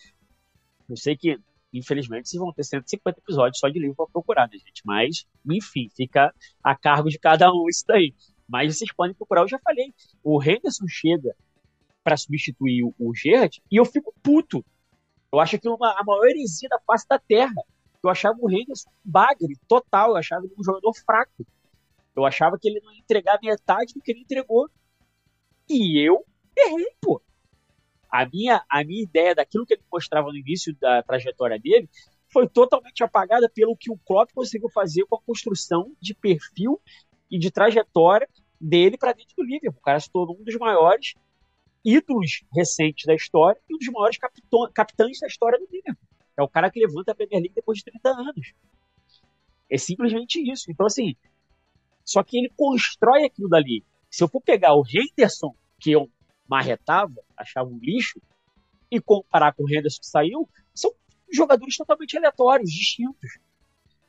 Eu sei que, infelizmente, vocês vão ter 150 episódios só de livro para procurar, né, gente? Mas, enfim, fica a cargo de cada um isso daí. Mas vocês podem procurar, eu já falei. O Henderson chega para substituir o, o Gerrard, e eu fico puto. Eu acho aquilo uma, a maior heresia da face da terra. Eu achava o Henderson um bagre total, eu achava ele um jogador fraco. Eu achava que ele não ia entregar metade do que ele entregou. E eu errei, pô. A minha, a minha ideia daquilo que ele mostrava no início da trajetória dele foi totalmente apagada pelo que o Klopp conseguiu fazer com a construção de perfil e de trajetória dele para dentro do Liverpool. O cara se tornou um dos maiores ídolos recentes da história e um dos maiores capitães da história do Liverpool. É o cara que levanta a Premier League depois de 30 anos. É simplesmente isso. Então, assim, só que ele constrói aquilo dali. Se eu for pegar o Henderson, que eu marretava, achava um lixo, e comparar com o Henderson que saiu, são jogadores totalmente aleatórios, distintos.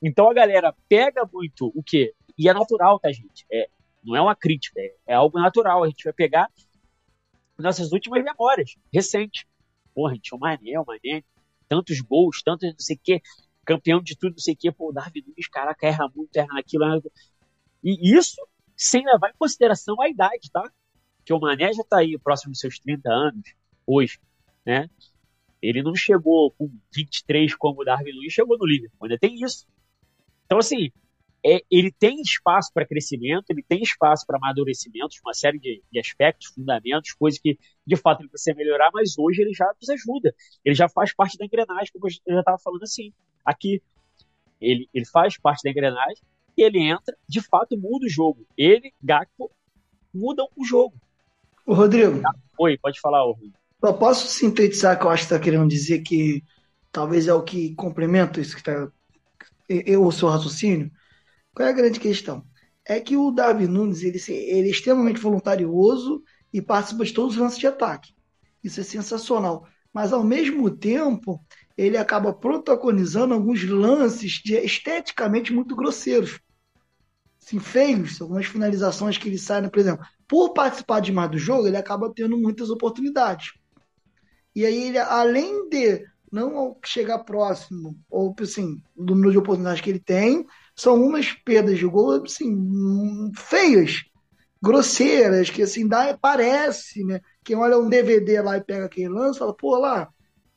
Então a galera pega muito o quê? E é natural, tá, gente? É, não é uma crítica, é, é algo natural. A gente vai pegar nossas últimas memórias, recentes. Porra, a gente tinha o Mané, o Mané, tantos gols, tantos não sei o quê, campeão de tudo, não sei o quê. Pô, o Davi Luiz, caraca, erra muito, erra naquilo. Erra... E isso sem levar em consideração a idade, tá? Que o Mané já tá aí próximo dos seus 30 anos, hoje, né? Ele não chegou com 23 como o Darwin Luiz chegou no Liverpool, ainda tem isso. Então, assim, é, ele tem espaço para crescimento, ele tem espaço para amadurecimento, uma série de, de, aspectos, fundamentos, coisas que de fato ele precisa melhorar, mas hoje ele já nos ajuda. Ele já faz parte da engrenagem, como eu já estava falando assim. Aqui, ele, ele faz parte da engrenagem e ele entra, de fato muda o jogo. Ele, Gakpo, mudam o jogo. O Rodrigo. Oi, pode falar, Rodrigo. Só posso sintetizar que eu acho que está querendo dizer que talvez é o que complementa isso que está. Eu, o seu raciocínio qual é a grande questão? É que o Davi Nunes ele, ele é extremamente voluntarioso e participa de todos os lances de ataque. Isso é sensacional. Mas, ao mesmo tempo, ele acaba protagonizando alguns lances de, esteticamente muito grosseiros. Assim, feios, algumas finalizações que ele sai, né? por exemplo, por participar demais do jogo, ele acaba tendo muitas oportunidades. E aí, ele, além de não chegar próximo, ou assim, do número de oportunidades que ele tem, são umas perdas de gol assim, feias. grosseiras, que assim, dá, parece, né? Quem olha um DVD lá e pega aquele lance, fala, pô, lá,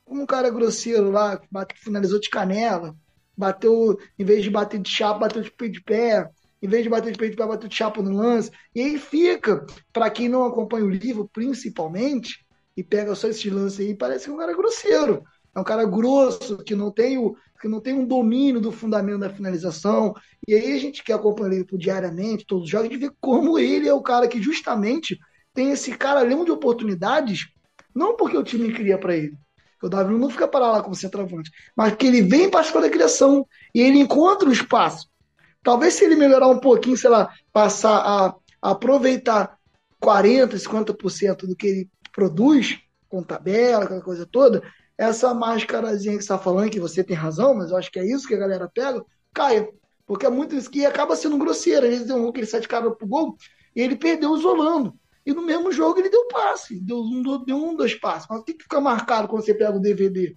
um cara grosseiro lá, bate, finalizou de canela, bateu, em vez de bater de chapa, bateu de pé de pé, em vez de bater de peito pé, bateu de chapa no lance. E aí fica, para quem não acompanha o livro, principalmente, e pega só esse lance aí, parece que é um cara grosseiro. É um cara grosso, que não tem, o, que não tem um domínio do fundamento da finalização. E aí a gente que acompanha ele diariamente, todos os jogos, a gente vê como ele é o cara que justamente tem esse caralhão de oportunidades, não porque o time cria para ele. O Davi não fica parado lá como centroavante, mas que ele vem participar da criação e ele encontra o espaço. Talvez se ele melhorar um pouquinho, sei lá, passar a, aproveitar 40%, 50% do que ele produz, com tabela, aquela coisa toda, essa máscarazinha que você está falando, que você tem razão, mas eu acho que é isso que a galera pega, caia. Porque é muito isso que acaba sendo grosseiro. Às vezes deu um gol que ele sai de cara pro gol e ele perdeu isolando. E no mesmo jogo ele deu passe, deu um, deu um dois passes. Mas o que fica marcado quando você pega o DVD?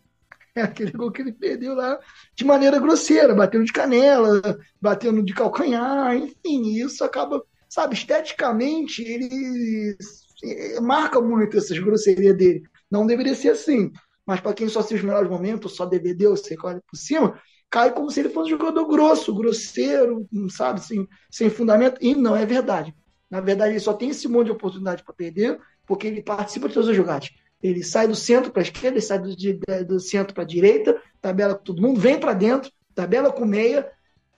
É aquele gol que ele perdeu lá de maneira grosseira, batendo de canela, batendo de calcanhar, enfim, isso acaba, sabe, esteticamente ele marca muito essas grosserias dele. Não deveria ser assim. Mas para quem só assiste os melhores momentos, só DVD, ou você olha por cima, cai como se ele fosse um jogador grosso, grosseiro, sabe, sem, sem fundamento. E não é verdade. Na verdade, ele só tem esse monte de oportunidade para perder porque ele participa de todas as jogadas. Ele sai do centro para a esquerda, ele sai do, do centro para a direita, tabela com todo mundo, vem para dentro, tabela com meia.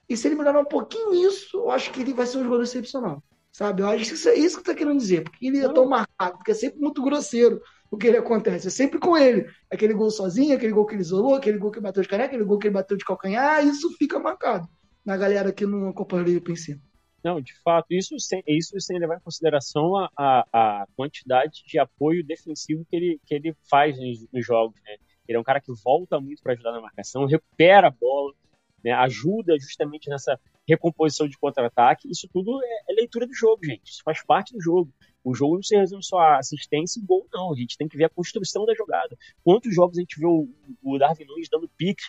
E se ele melhorar um pouquinho isso, eu acho que ele vai ser um jogador excepcional. Sabe? Eu acho que isso é isso que está querendo dizer. Porque ele é tão marcado, porque é sempre muito grosseiro o que ele acontece. É sempre com ele. Aquele gol sozinho, aquele gol que ele isolou, aquele gol que bateu de caneca, aquele gol que ele bateu de calcanhar, isso fica marcado na galera que não acompanha o cima. Não, de fato, isso sem, isso sem levar em consideração a, a, a, quantidade de apoio defensivo que ele, que ele faz nos, nos jogos. Né? Ele é um cara que volta muito para ajudar na marcação, recupera a bola, né? ajuda justamente nessa recomposição de contra-ataque. Isso tudo é, é, leitura do jogo, gente. Isso faz parte do jogo. O jogo não se resume só a assistência e gol, não. A gente tem que ver a construção da jogada. Quantos jogos a gente viu o, o Darwin Nunes dando pique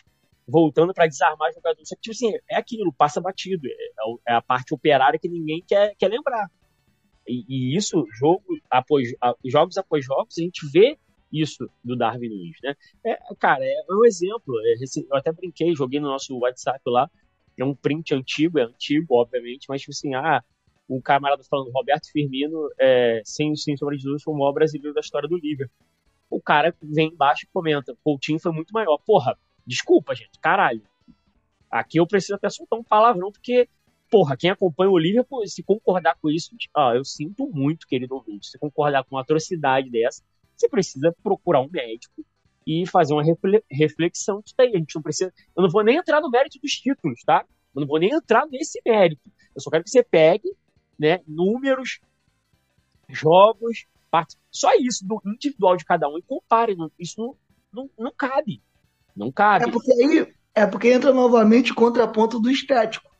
voltando para desarmar jogadores. Tipo assim, é aquilo, passa batido. É, é, a parte operária que ninguém quer, quer lembrar. E, e isso, jogo após, jogos após jogos, a gente vê isso do Darwin Nunes, né? É, cara, é um exemplo. É, eu até brinquei, joguei no nosso WhatsApp lá. É um print antigo, é antigo, obviamente, mas tipo assim, ah, o camarada falando Roberto Firmino, é, sem, sem sombra de dúvida, foi o maior brasileiro da história do Liverpool. O cara vem embaixo e comenta, Coutinho foi muito maior. Porra, Desculpa, gente, caralho. Aqui eu preciso até soltar um palavrão, porque, porra, quem acompanha o Liverpool, se concordar com isso, ah, eu sinto muito, querido ouvinte, se concordar com uma atrocidade dessa, você precisa procurar um médico e fazer uma reflexão disso daí. A gente não precisa. Eu não vou nem entrar no mérito dos títulos, tá? Eu não vou nem entrar nesse mérito. Eu só quero que você pegue né, números, jogos, partes, só isso do individual de cada um e compare. Isso não, não, não cabe. Não cabe. É porque aí é porque entra novamente contra a ponto do estético.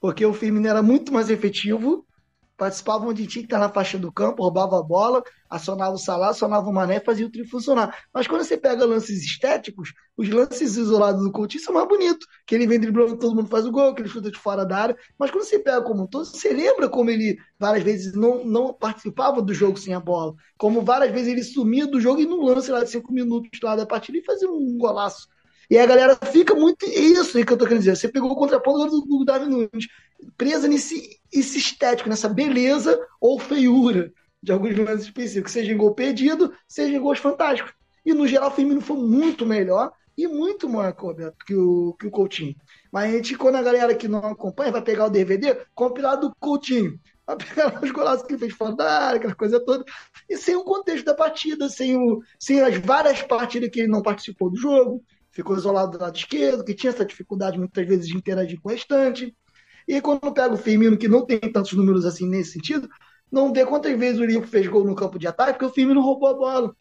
Porque o Firmino era muito mais efetivo, participava onde tinha que estar na faixa do campo, roubava a bola, acionava o Salah, acionava o Mané fazia o tri funcionar. Mas quando você pega lances estéticos, os lances isolados do Coutinho são mais bonitos. Que ele vem driblando, todo mundo faz o gol, que ele chuta de fora da área. Mas quando você pega como um todo, você lembra como ele várias vezes não, não participava do jogo sem a bola. Como várias vezes ele sumia do jogo e no lance lá de cinco minutos lá da partida e fazia um golaço. E a galera fica muito. Isso aí que eu tô querendo dizer. Você pegou o contraponto do, do Davi Nunes, presa nesse esse estético, nessa beleza ou feiura de alguns lances específicos, seja em gol perdido, seja em gols fantásticos. E no geral, o Firmino foi muito melhor e muito mais Roberto, que o, que o Coutinho. Mas a gente, quando a galera que não acompanha, vai pegar o DVD compilado do Coutinho. Vai pegar os golaços que ele fez fora da área, aquela coisa toda. E sem o contexto da partida, sem, o, sem as várias partidas que ele não participou do jogo, ficou isolado do lado esquerdo, que tinha essa dificuldade muitas vezes de interagir com o restante. E quando pega o Firmino, que não tem tantos números assim nesse sentido, não vê quantas vezes o Liverpool fez gol no campo de ataque, porque o Firmino roubou a bola.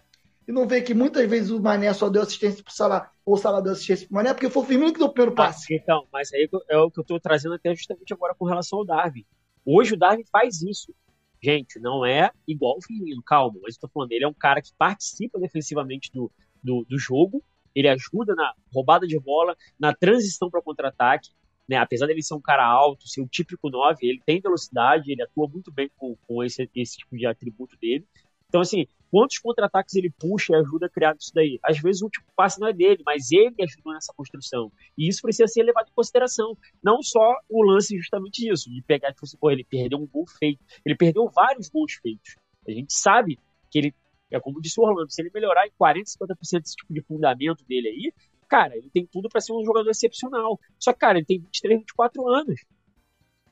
E não vê que muitas vezes o Mané só deu assistência para o Salah, ou o Salah deu assistência para o Mané, porque foi o Firmino que deu o primeiro ah, passe. Ah, então, mas aí é o que eu estou trazendo até justamente agora com relação ao Darwin. Hoje o Darwin faz isso. Gente, não é igual o Firmino, calma, mas eu tô falando, ele é um cara que participa defensivamente do, do, do jogo, ele ajuda na roubada de bola, na transição para contra-ataque. né? Apesar dele ser um cara alto, ser o típico 9, ele tem velocidade, ele atua muito bem com, com esse, esse tipo de atributo dele. Então, assim, quantos contra-ataques ele puxa e ajuda a criar isso daí? Às vezes o último passe não é dele, mas ele ajudou nessa construção. E isso precisa ser levado em consideração. Não só o lance justamente disso, de pegar, tipo assim, pô, ele perdeu um gol feito. Ele perdeu vários gols feitos. A gente sabe que ele, é como disse o Orlando, se ele melhorar em 40, 50% desse tipo de fundamento dele aí, cara, ele tem tudo para ser um jogador excepcional. Só que, cara, ele tem 23, 24 anos.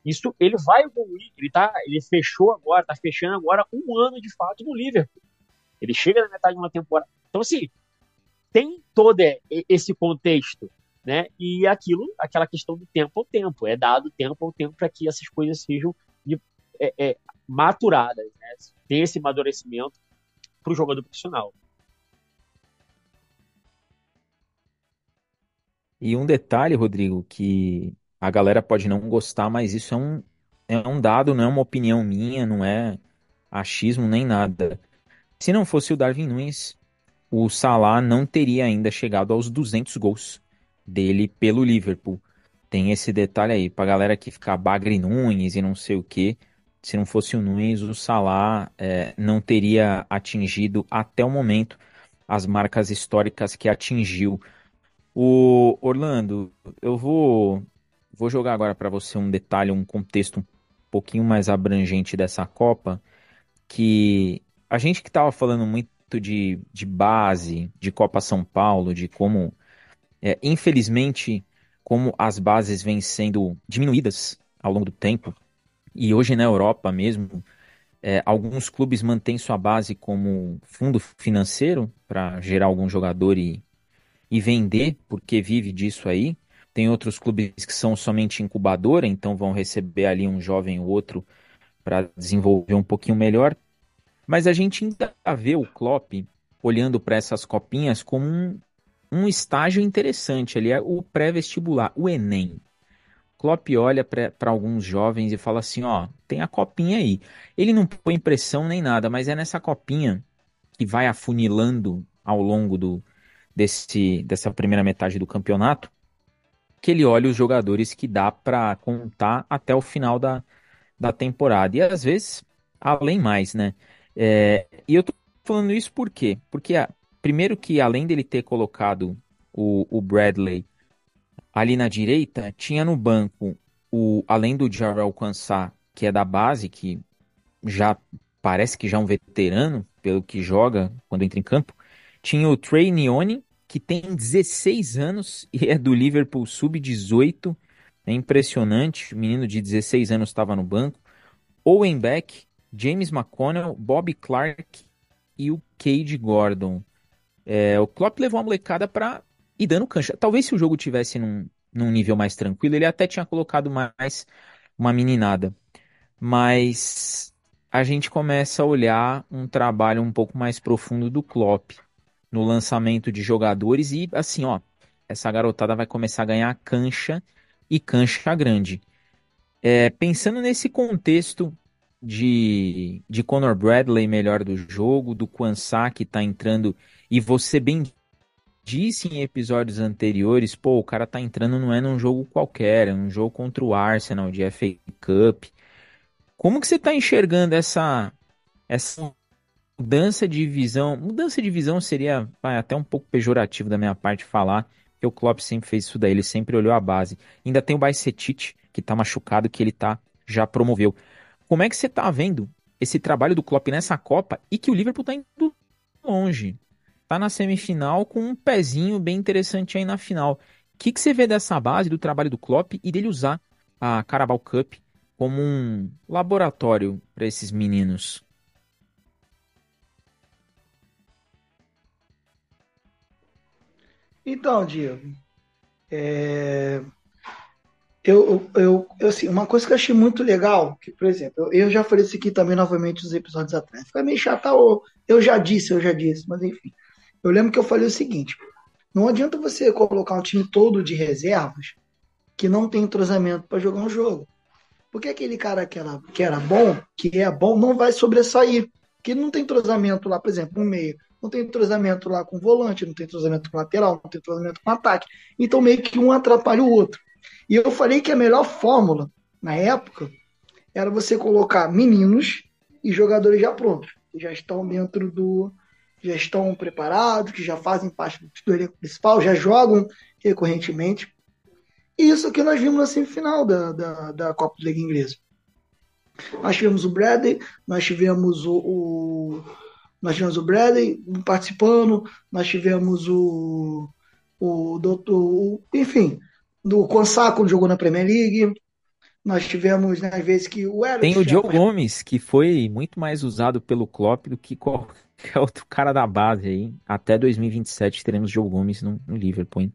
Isso ele vai evoluir. Ele tá, ele fechou agora, tá fechando agora um ano de fato no Liverpool. Ele chega na metade de uma temporada. Então, assim, tem todo esse contexto, né? E aquilo, aquela questão do tempo ao tempo. É dado tempo ao tempo para que essas coisas sejam de, é, é, maturadas, né? Tem esse amadurecimento para o jogador profissional. E um detalhe, Rodrigo, que a galera pode não gostar, mas isso é um, é um dado, não é uma opinião minha, não é achismo nem nada. Se não fosse o Darwin Nunes, o Salah não teria ainda chegado aos 200 gols dele pelo Liverpool. Tem esse detalhe aí, pra galera que ficar Bagre Nunes e não sei o que. Se não fosse o Nunes, o Salah é, não teria atingido até o momento as marcas históricas que atingiu. O Orlando, eu vou vou jogar agora para você um detalhe, um contexto um pouquinho mais abrangente dessa Copa, que a gente que estava falando muito de, de base, de Copa São Paulo, de como, é, infelizmente, como as bases vêm sendo diminuídas ao longo do tempo, e hoje na Europa mesmo, é, alguns clubes mantêm sua base como fundo financeiro para gerar algum jogador e e vender, porque vive disso aí. Tem outros clubes que são somente incubadora, então vão receber ali um jovem ou outro para desenvolver um pouquinho melhor. Mas a gente ainda vê o Klopp olhando para essas copinhas como um, um estágio interessante ali, é o pré-vestibular, o Enem. Klopp olha para alguns jovens e fala assim, ó, tem a copinha aí. Ele não põe pressão nem nada, mas é nessa copinha que vai afunilando ao longo do, desse, dessa primeira metade do campeonato, que ele olha os jogadores que dá para contar até o final da, da temporada. E às vezes, além mais, né? É, e eu tô falando isso por quê? Porque, primeiro que além dele ter colocado o, o Bradley ali na direita, tinha no banco, o, além do Jarrell Alcançar, que é da base, que já parece que já é um veterano, pelo que joga quando entra em campo, tinha o Trey Nione, que tem 16 anos e é do Liverpool sub-18. É impressionante. O menino de 16 anos estava no banco. Owen Beck, James McConnell, Bob Clark e o Cade Gordon. É, o Klopp levou a molecada para ir dando cancha. Talvez se o jogo tivesse num, num nível mais tranquilo, ele até tinha colocado mais uma meninada. Mas a gente começa a olhar um trabalho um pouco mais profundo do Klopp no lançamento de jogadores e assim, ó, essa garotada vai começar a ganhar cancha e cancha grande. É, pensando nesse contexto de, de Conor Bradley melhor do jogo, do Kwansá que tá entrando, e você bem disse em episódios anteriores, pô, o cara tá entrando não é num jogo qualquer, é um jogo contra o Arsenal de FA Cup. Como que você tá enxergando essa essa mudança de visão. Mudança de visão seria vai, até um pouco pejorativo da minha parte falar, que o Klopp sempre fez isso daí, ele sempre olhou a base. Ainda tem o Bajcetic, que tá machucado, que ele tá já promoveu. Como é que você tá vendo esse trabalho do Klopp nessa Copa e que o Liverpool tá indo longe? Tá na semifinal com um pezinho bem interessante aí na final. O que, que você vê dessa base, do trabalho do Klopp e dele usar a Carabao Cup como um laboratório para esses meninos? Então, Diego, é... eu, eu, eu, assim, uma coisa que eu achei muito legal, que, por exemplo, eu, eu já falei isso aqui também novamente nos episódios atrás, fica meio chato, eu já disse, eu já disse, mas enfim. Eu lembro que eu falei o seguinte: não adianta você colocar um time todo de reservas que não tem entrosamento para jogar um jogo. Porque aquele cara que era, que era bom, que é bom, não vai sobressair. Porque não tem entrosamento lá, por exemplo, um meio não tem entrosamento lá com o volante, não tem entrosamento com lateral, não tem entrosamento com ataque. Então meio que um atrapalha o outro. E eu falei que a melhor fórmula, na época, era você colocar meninos e jogadores já prontos, que já estão dentro do. Já estão preparados, que já fazem parte do elenco principal, já jogam recorrentemente. E isso que nós vimos na semifinal da, da, da Copa da Liga Inglesa. Nós tivemos o Bradley, nós tivemos o, o, nós tivemos o Bradley participando, nós tivemos o o doutor, enfim, do Consá quando jogou na Premier League. Nós tivemos, né, às vezes, que o Eric. Tem o Diogo Gomes, que foi muito mais usado pelo Klopp do que qualquer outro cara da base aí. Até 2027 teremos Diogo Gomes no, no Liverpool. Hein?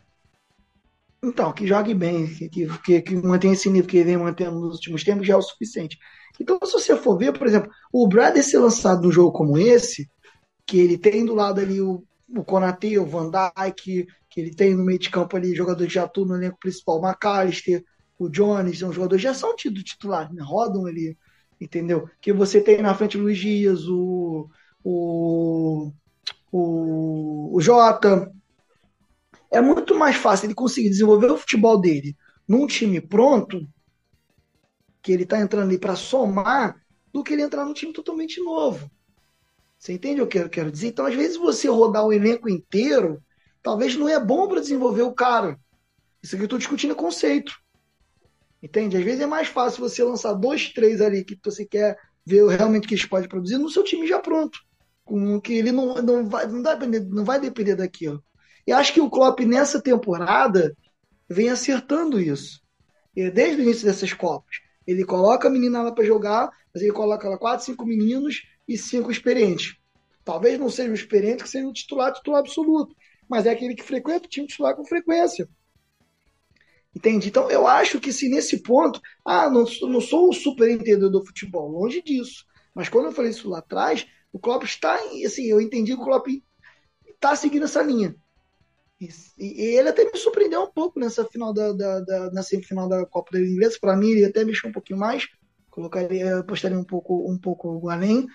Então, que jogue bem, que, que, que mantenha esse nível que ele vem mantendo nos últimos tempos já é o suficiente. Então, se você for ver, por exemplo, o Bradley ser lançado num jogo como esse, que ele tem do lado ali o, o Konate, o Van Dijk, que ele tem no meio de campo ali jogadores de atuam no elenco principal, o McAllister, o Jones, são jogadores já são tidos titulares, né? rodam ali, entendeu? Que você tem na frente o Luiz Dias, o, o, o, o Jota. É muito mais fácil ele conseguir desenvolver o futebol dele num time pronto, que ele está entrando ali para somar, do que ele entrar num time totalmente novo. Você entende o que eu quero dizer? Então, às vezes, você rodar o elenco inteiro talvez não é bom para desenvolver o cara. Isso aqui eu estou discutindo é conceito. Entende? Às vezes é mais fácil você lançar dois, três ali que você quer ver realmente que eles podem produzir no seu time já pronto. Com que ele não, não, vai, não, dá, não vai depender daquilo. E acho que o Klopp nessa temporada vem acertando isso. E desde o início dessas Copas. Ele coloca a menina lá para jogar, mas ele coloca lá quatro, cinco meninos e cinco experientes. Talvez não seja o experiente que seja o titular, titular absoluto mas é aquele que frequenta o time titular com frequência. Entende? Então, eu acho que se nesse ponto, ah, não, não sou o super entendedor do futebol, longe disso. Mas quando eu falei isso lá atrás, o Klopp está, assim, eu entendi que o Klopp está seguindo essa linha. E, e, ele até me surpreendeu um pouco nessa final da, da, da na semifinal da Copa da Inglesa. Para mim, ele até mexeu um pouquinho mais, colocaria, apostaria um pouco, um pouco além.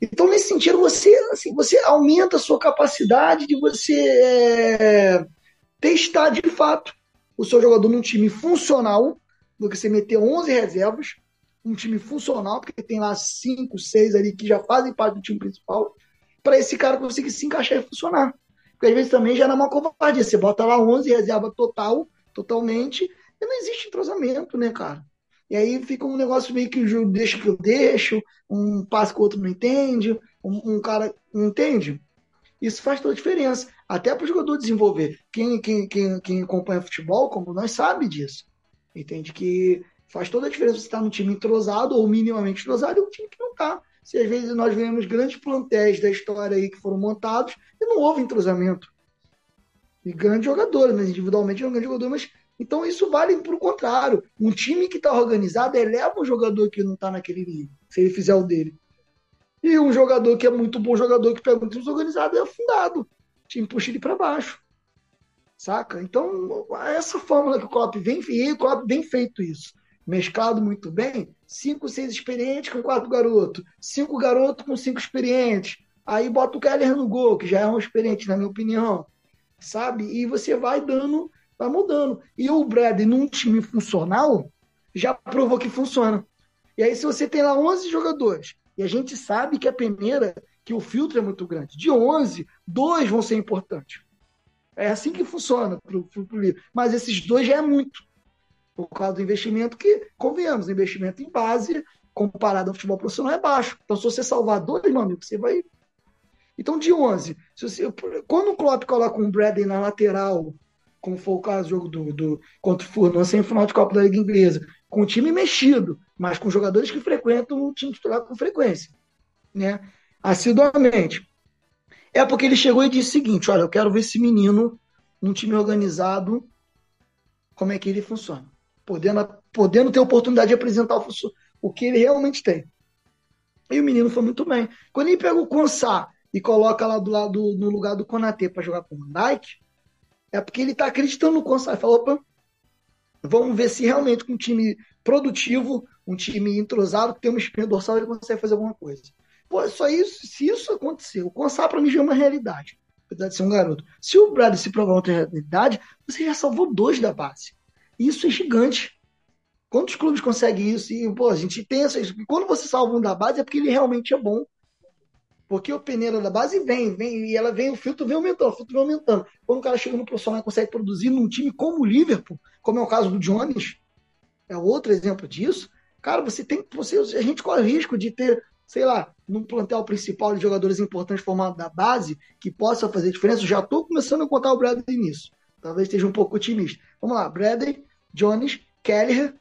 Então, nesse sentido, você, assim, você aumenta a sua capacidade de você é, testar de fato o seu jogador num time funcional, do que você meter 11 reservas, um time funcional, porque tem lá 5, 6 ali que já fazem parte do time principal, para esse cara conseguir se encaixar e funcionar. Porque às vezes também já é uma covardia. Você bota lá 11 reserva total, totalmente, e não existe entrosamento, né, cara? E aí fica um negócio meio que o deixa que eu deixo, um passo que o outro não entende, um, um cara não entende. Isso faz toda a diferença. Até para o jogador desenvolver. Quem, quem, quem, quem acompanha futebol, como nós, sabe disso. Entende que faz toda a diferença você estar tá num time entrosado ou minimamente entrosado e um time que não está. Se às vezes nós vemos grandes plantéis da história aí que foram montados e não houve entrosamento. E grandes jogadores, mas individualmente é um grande jogador, mas então isso vale para o contrário. Um time que está organizado eleva um jogador que não está naquele nível, se ele fizer o dele. E um jogador que é muito bom jogador que pega um time desorganizado é afundado. Time puxa ele para baixo. Saca? Então, essa fórmula que o Klopp vem, e o Klopp vem feito isso. Mesclado muito bem, cinco, seis experientes com quatro garotos, cinco garotos com cinco experientes. Aí bota o Keller no gol, que já é um experiente, na minha opinião. Sabe? E você vai dando vai mudando. E o Bradley, num time funcional, já provou que funciona. E aí, se você tem lá 11 jogadores, e a gente sabe que a peneira, que o filtro é muito grande, de 11, dois vão ser importantes. É assim que funciona para o livro. Mas esses dois já é muito. Por causa do investimento que, convenhamos, investimento em base, comparado ao futebol profissional, é baixo. Então, se você salvar dois, meu amigo, você vai. Então, de 11, se você... quando o Klopp coloca um Bradley na lateral como foi o caso do jogo do, do, contra o Furlan, final de Copa da Liga Inglesa, com o time mexido, mas com jogadores que frequentam o time titular com frequência, né? Assiduamente. É porque ele chegou e disse o seguinte: olha, eu quero ver esse menino num time organizado, como é que ele funciona. Podendo, podendo ter oportunidade de apresentar o, o que ele realmente tem. E o menino foi muito bem. Quando ele pega o Consá e coloca lá do lado no lugar do Konatê para jogar com o Dyke, é porque ele está acreditando no Consai. Falou, opa, vamos ver se realmente com um time produtivo, um time entrosado, que tem uma espinha dorsal, ele consegue fazer alguma coisa. Pô, só isso, se isso acontecer, o para mim já é uma realidade, apesar de ser um garoto. Se o Bradley se provar outra realidade, você já salvou dois da base. Isso é gigante. Quantos clubes conseguem isso? E, pô, a gente tem essa. Quando você salva um da base é porque ele realmente é bom. Porque o peneira da base vem, vem, e ela vem, o filtro vem aumentando, o filtro vem aumentando. Quando o cara chega no profissional e consegue produzir num time como o Liverpool, como é o caso do Jones, é outro exemplo disso, cara, você tem. Você, a gente corre o risco de ter, sei lá, num plantel principal de jogadores importantes formados da base, que possa fazer diferença. Já estou começando a contar o Bradley nisso. Talvez esteja um pouco otimista. Vamos lá, Bradley, Jones, Kelleher,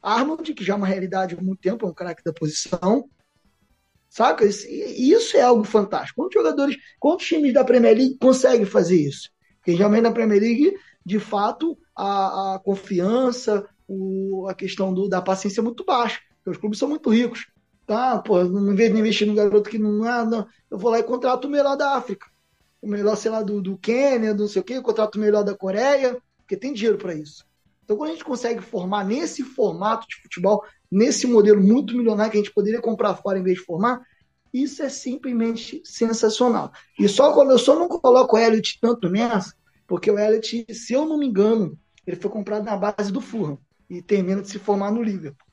Arnold, que já é uma realidade há muito tempo, é um craque da posição. Saca? Isso é algo fantástico. Quantos jogadores, quantos times da Premier League conseguem fazer isso? Porque geralmente na Premier League, de fato, a, a confiança, o, a questão do, da paciência é muito baixa. Porque os clubes são muito ricos. Tá, pô, em vez de investir no garoto que não é, não, eu vou lá e contrato o melhor da África. O melhor, sei lá, do, do Quênia, do não sei o quê, contrato o melhor da Coreia, porque tem dinheiro para isso. Então, quando a gente consegue formar nesse formato de futebol, nesse modelo muito milionário que a gente poderia comprar fora em vez de formar, isso é simplesmente sensacional. E só quando eu só não coloco o Elliot tanto nessa, porque o Elliot, se eu não me engano, ele foi comprado na base do Fulham e termina de se formar no Liverpool.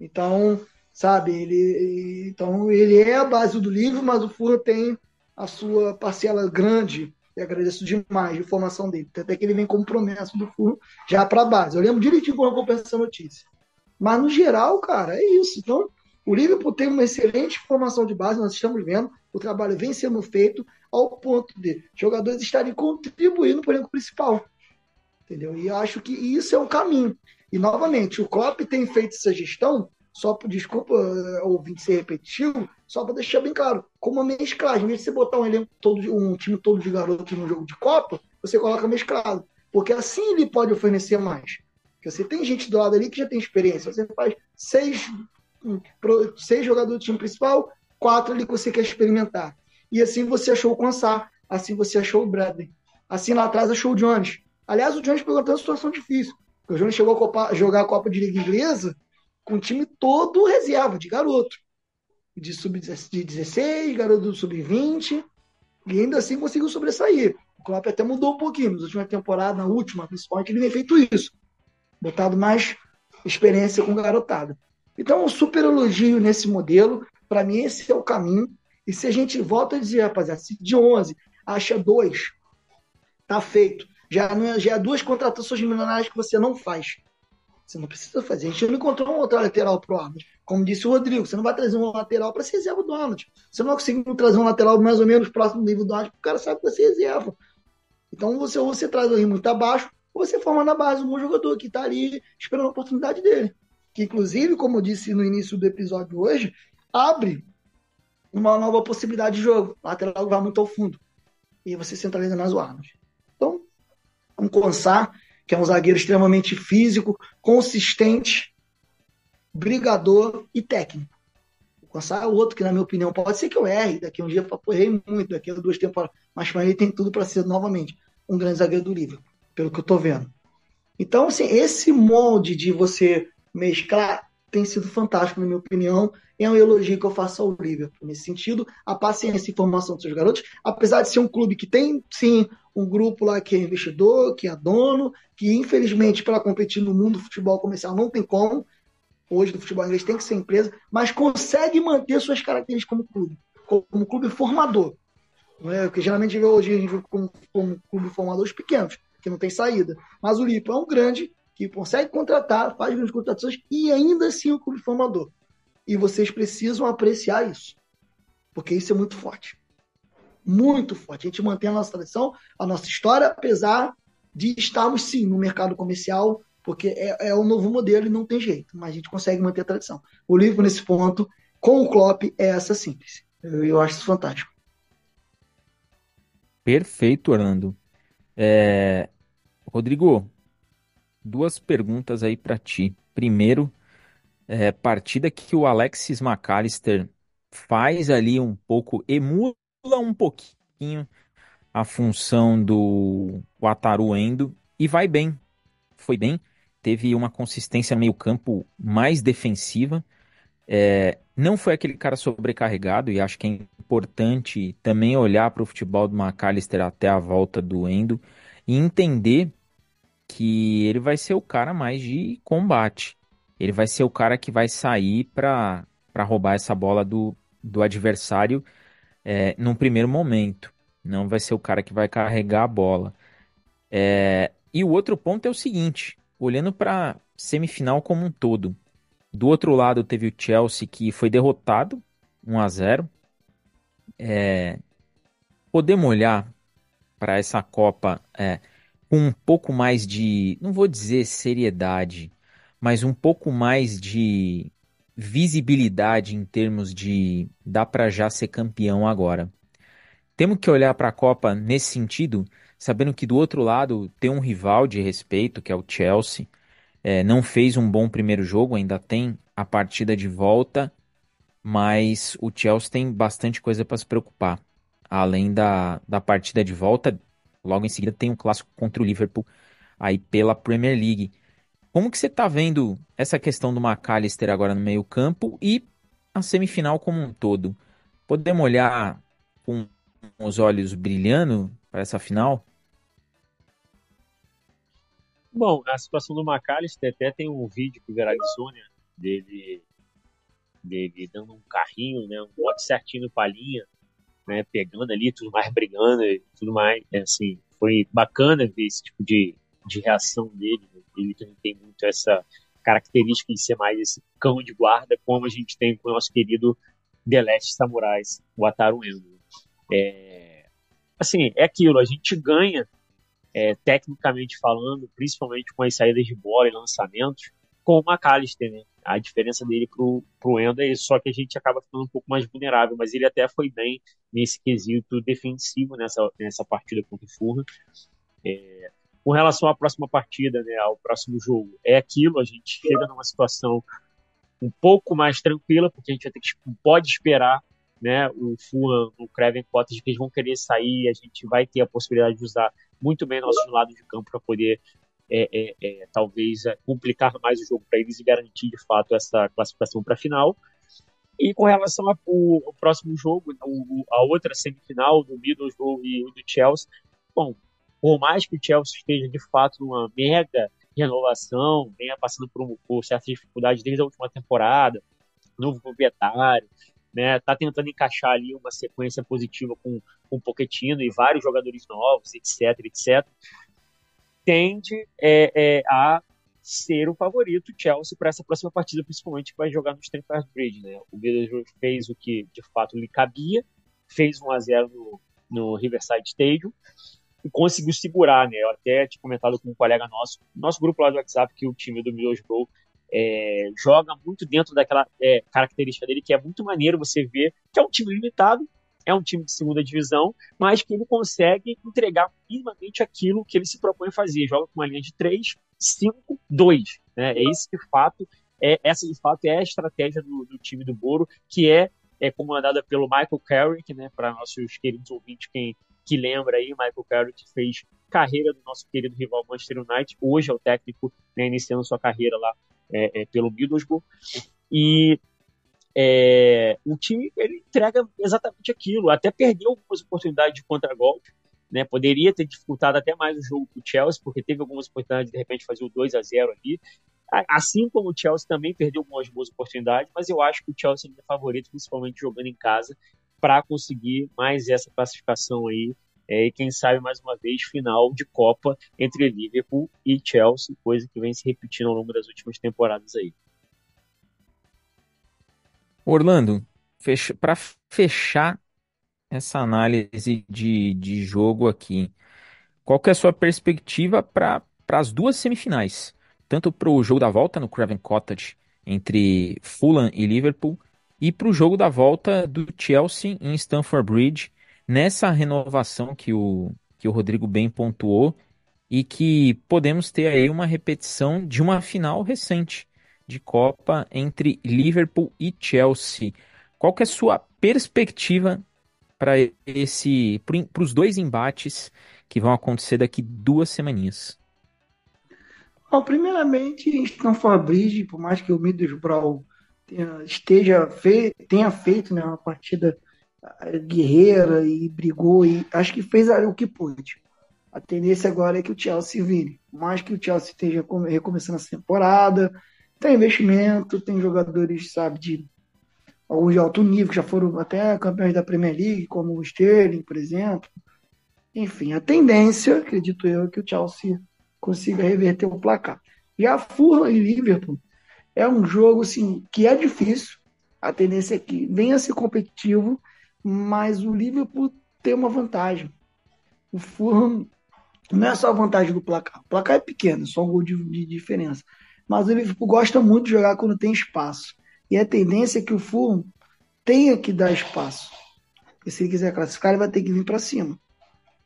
Então, sabe, ele então ele é a base do Liverpool, mas o Fulham tem a sua parcela grande e agradeço demais de formação dele. Até que ele vem como promessa do Furo já para a base. Eu lembro direitinho quando eu comprei essa notícia. Mas no geral, cara, é isso. Então, o Liverpool tem uma excelente formação de base, nós estamos vendo, o trabalho vem sendo feito ao ponto de jogadores estarem contribuindo para o elenco principal. Entendeu? E acho que isso é o caminho. E novamente, o Klopp tem feito essa gestão só desculpa eh, ouvinte ser repetitivo, só para deixar bem claro, como uma mesclagem, em vez de você botar um elenco todo, um time todo de garoto no jogo de Copa, você coloca mesclado, porque assim ele pode oferecer mais. Porque você tem gente do lado ali que já tem experiência, você faz seis, hum, seis jogadores do time principal, quatro ali que você quer experimentar. E assim você achou o Kansar, assim você achou o Bradley, assim lá atrás achou o Jones. Aliás, o Jones pegou uma situação difícil, porque o Jones chegou a Copa, jogar a Copa de Liga Inglesa com o time todo reserva, de garoto. De sub-16, garoto do sub-20, e ainda assim conseguiu sobressair. O Klopp até mudou um pouquinho. Nas últimas temporadas, na última, principalmente, ele tem feito isso. Botado mais experiência com garotada. Então, um super elogio nesse modelo. Para mim, esse é o caminho. E se a gente volta a dizer, rapaziada, se de 11 acha dois, tá feito. Já, não é, já é duas contratações milionárias que você não faz. Você não precisa fazer. A gente não encontrou um outro lateral pro Arnold. Como disse o Rodrigo, você não vai trazer um lateral para ser reserva do Arnold. Você não vai conseguir trazer um lateral mais ou menos próximo do nível do Arnold, porque o cara sabe que vai ser reserva. Então você, ou você traz o muito abaixo, ou você forma na base um bom jogador que está ali esperando a oportunidade dele. Que, inclusive, como eu disse no início do episódio hoje, abre uma nova possibilidade de jogo. O lateral vai muito ao fundo. E você centraliza mais o Arnold. Então, um Consar que é um zagueiro extremamente físico, consistente, brigador e técnico. O Cossar é outro que, na minha opinião, pode ser que eu erre, daqui um dia eu errei muito, daqui a duas temporadas, mas para ele tem tudo para ser novamente um grande zagueiro do Liverpool, pelo que eu estou vendo. Então, assim, esse molde de você mesclar tem sido fantástico, na minha opinião, é um elogio que eu faço ao Liverpool. Nesse sentido, a paciência e formação dos seus garotos, apesar de ser um clube que tem, sim, um grupo lá que é investidor, que é dono, que infelizmente para competir no mundo do futebol comercial não tem como. Hoje do futebol inglês tem que ser empresa, mas consegue manter suas características como clube, como clube formador. Não é? Porque geralmente hoje a gente vê como, como clube formador os pequenos, que não tem saída. Mas o Lipo é um grande que consegue contratar, faz grandes contratações e ainda assim é um clube formador. E vocês precisam apreciar isso, porque isso é muito forte muito forte. A gente mantém a nossa tradição, a nossa história, apesar de estarmos, sim, no mercado comercial, porque é, é o novo modelo e não tem jeito, mas a gente consegue manter a tradição. O livro, nesse ponto, com o Klopp, é essa síntese. Eu, eu acho isso fantástico. Perfeito, Orlando. É... Rodrigo, duas perguntas aí para ti. Primeiro, é, partida que o Alexis McAllister faz ali um pouco, emula um pouquinho a função do Wataru Endo e vai bem. Foi bem. Teve uma consistência meio campo mais defensiva. É, não foi aquele cara sobrecarregado e acho que é importante também olhar para o futebol do McAllister até a volta do Endo e entender que ele vai ser o cara mais de combate. Ele vai ser o cara que vai sair para roubar essa bola do, do adversário é, num primeiro momento. Não vai ser o cara que vai carregar a bola. É, e o outro ponto é o seguinte: olhando para semifinal como um todo, do outro lado teve o Chelsea que foi derrotado 1 a 0. É, podemos olhar para essa Copa é, com um pouco mais de, não vou dizer seriedade, mas um pouco mais de visibilidade em termos de dá para já ser campeão agora. Temos que olhar para a Copa nesse sentido, sabendo que do outro lado tem um rival de respeito, que é o Chelsea. É, não fez um bom primeiro jogo, ainda tem a partida de volta, mas o Chelsea tem bastante coisa para se preocupar. Além da, da partida de volta, logo em seguida tem um clássico contra o Liverpool aí pela Premier League. Como que você está vendo essa questão do McAllister agora no meio campo e a semifinal como um todo? Podemos olhar com os olhos brilhando para essa final? Bom, a situação do McAllister até tem um vídeo que viralizou, né? Dele, dele dando um carrinho, né? Um bote certinho no palhinha, né? Pegando ali, tudo mais brigando e tudo mais. É, assim, foi bacana ver esse tipo de, de reação dele. Né? Ele também tem muito essa característica de ser mais esse cão de guarda, como a gente tem com o nosso querido The Last Samurais, o Ataru Endo. É, assim, é aquilo, a gente ganha, é, tecnicamente falando, principalmente com as saídas de bola e lançamentos, com o McAllister, né? A diferença dele pro, pro Endo é isso, só que a gente acaba ficando um pouco mais vulnerável, mas ele até foi bem nesse quesito defensivo nessa, nessa partida contra o Fulham. É, com relação à próxima partida, né, ao próximo jogo, é aquilo, a gente chega numa situação um pouco mais tranquila, porque a gente vai ter que, pode esperar né, o Fulham, o Craven Cottage, que eles vão querer sair, a gente vai ter a possibilidade de usar muito bem nossos lados de campo para poder é, é, é, talvez é, complicar mais o jogo para eles e garantir de fato essa classificação para a final. E com relação ao, próximo jogo, o, a outra semifinal do Middlesbrough e do Chelsea, bom, por mais que o Chelsea esteja de fato numa mega renovação, venha passando por, por certas dificuldades desde a última temporada, novo proprietário, né, tá tentando encaixar ali uma sequência positiva com, com o Pochettino e vários jogadores novos, etc, etc, tende é, é, a ser o favorito Chelsea para essa próxima partida, principalmente que vai jogar no Stamford Bridge, né? O Middlesbrough fez o que de fato lhe cabia, fez 1 a 0 no, no Riverside Stadium, e conseguiu segurar, né? Eu até tinha comentado com um colega nosso, nosso grupo lá do WhatsApp, que o time do Middlesbrough é, joga muito dentro daquela é, característica dele, que é muito maneiro você ver que é um time limitado, é um time de segunda divisão, mas que ele consegue entregar minimamente aquilo que ele se propõe a fazer. Joga com uma linha de 3, 5, 2. Né? É isso de fato, é, essa de fato é a estratégia do, do time do Boro, que é, é comandada pelo Michael Carrick, né? para nossos queridos ouvintes, quem que lembra aí, Michael Carrick fez carreira do nosso querido rival Manchester United, hoje é o técnico, né, iniciando sua carreira lá é, é, pelo Middlesbrough, e é, o time ele entrega exatamente aquilo, até perdeu algumas oportunidades de contra-golpe, né, poderia ter dificultado até mais o jogo para o Chelsea, porque teve algumas oportunidades de, de repente fazer o 2 a 0 ali, assim como o Chelsea também perdeu algumas boas oportunidades, mas eu acho que o Chelsea é favorito, principalmente jogando em casa, para conseguir mais essa classificação aí. É, e quem sabe mais uma vez final de Copa entre Liverpool e Chelsea, coisa que vem se repetindo ao longo das últimas temporadas aí. Orlando, para fechar essa análise de, de jogo aqui, qual que é a sua perspectiva para as duas semifinais? Tanto para o jogo da volta no Craven Cottage entre Fulham e Liverpool, e para o jogo da volta do Chelsea em Stamford Bridge, nessa renovação que o, que o Rodrigo bem pontuou, e que podemos ter aí uma repetição de uma final recente de Copa entre Liverpool e Chelsea. Qual que é a sua perspectiva para esse para os dois embates que vão acontecer daqui duas semaninhas? Bom, primeiramente, Stamford Bridge, por mais que o Middlesbrough esteja fe, tenha feito né, uma partida guerreira e brigou e acho que fez o que pôde. A tendência agora é que o Chelsea vire. Mais que o Chelsea esteja recomeçando essa temporada, tem investimento, tem jogadores, sabe, de alguns de alto nível, que já foram até campeões da Premier League, como o Sterling, por exemplo. Enfim, a tendência, acredito eu, é que o Chelsea consiga reverter o placar. Já Fulham e Liverpool é um jogo assim, que é difícil. A tendência é que venha a ser competitivo, mas o Liverpool tem uma vantagem. O Fulham não é só a vantagem do placar. O placar é pequeno, só um gol de, de diferença. Mas o Liverpool gosta muito de jogar quando tem espaço. E a tendência é que o Fulham tenha que dar espaço. E se ele quiser classificar, ele vai ter que vir para cima.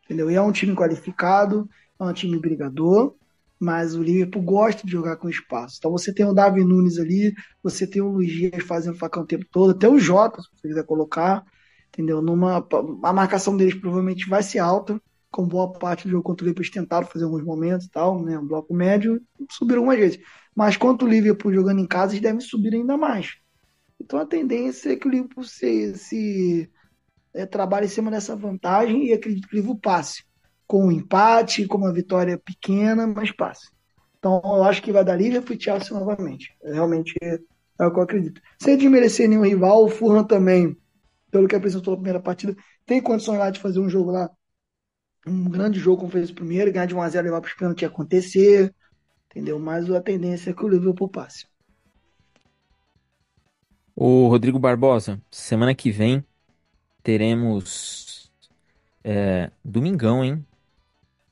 Entendeu? E é um time qualificado, é um time brigador, mas o Liverpool gosta de jogar com espaço. Então você tem o Davi Nunes ali, você tem o Luiz Dias fazendo facão o tempo todo, até o Jota, se você quiser colocar, entendeu? Numa, a marcação deles provavelmente vai ser alta, com boa parte do jogo contra o Liverpool tentaram fazer alguns momentos e tal, né? Um bloco médio, subiram algumas vezes. Mas quanto o Liverpool jogando em casa, eles devem subir ainda mais. Então a tendência é que o Liverpool se, se é, trabalhe em cima dessa vantagem e acredito que o Liverpool passe. Com um empate, com uma vitória pequena, mas passe. Então eu acho que vai dar Liverpool e Chelsea novamente. Realmente é, é o que eu acredito. Sem desmerecer nenhum rival, o Fulham também, pelo que apresentou na primeira partida, tem condições lá de fazer um jogo lá um grande jogo como fez o primeiro, ganhar de 1x0 e levar para os pênaltis acontecer, entendeu? Mas a tendência é que o Liverpool passe. O Rodrigo Barbosa, semana que vem teremos é, domingão, hein?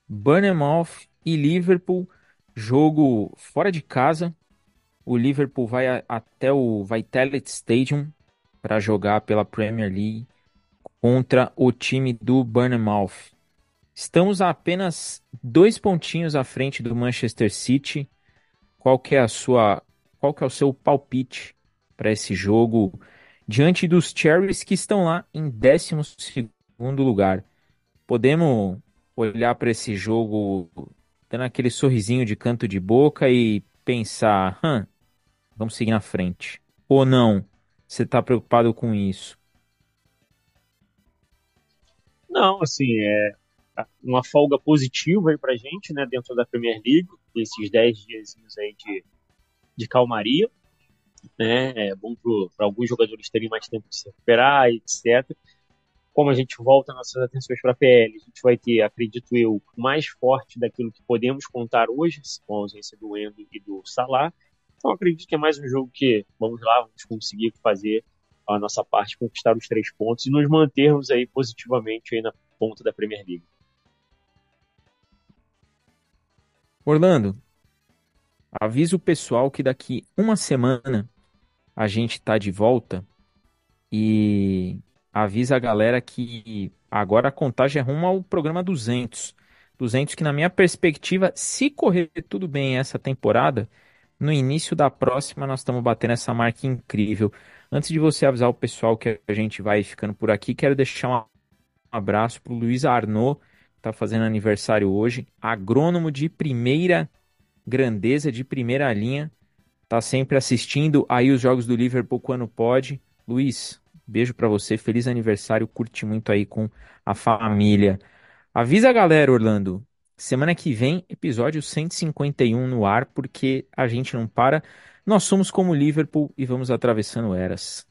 Bournemouth e Liverpool, jogo fora de casa. O Liverpool vai até o Vitality Stadium para jogar pela Premier League contra o time do Bournemouth. Estamos a apenas dois pontinhos à frente do Manchester City. Qual que é a sua, qual que é o seu palpite para esse jogo diante dos Cherries que estão lá em 12 segundo lugar? Podemos olhar para esse jogo dando aquele sorrisinho de canto de boca e pensar, hum, vamos seguir na frente. Ou não? Você está preocupado com isso? Não, assim, é, uma folga positiva aí pra gente, né, dentro da Premier League, esses 10 dias aí de, de calmaria, né, é bom para alguns jogadores terem mais tempo de se recuperar, etc. Como a gente volta nossas atenções para a PL, a gente vai ter, acredito eu, mais forte daquilo que podemos contar hoje, com a ausência do Endo e do Salah. Então acredito que é mais um jogo que, vamos lá, vamos conseguir fazer a nossa parte, conquistar os três pontos e nos mantermos aí positivamente aí na ponta da Premier League. Orlando, avisa o pessoal que daqui uma semana a gente tá de volta e avisa a galera que agora a contagem é rumo ao programa 200. 200 que na minha perspectiva, se correr tudo bem essa temporada, no início da próxima nós estamos batendo essa marca incrível. Antes de você avisar o pessoal que a gente vai ficando por aqui, quero deixar um abraço pro Luiz Arnaud, está fazendo aniversário hoje, agrônomo de primeira grandeza, de primeira linha, está sempre assistindo aí os jogos do Liverpool quando pode. Luiz, beijo para você, feliz aniversário, curte muito aí com a família. Avisa a galera, Orlando, semana que vem, episódio 151 no ar, porque a gente não para. Nós somos como Liverpool e vamos atravessando eras.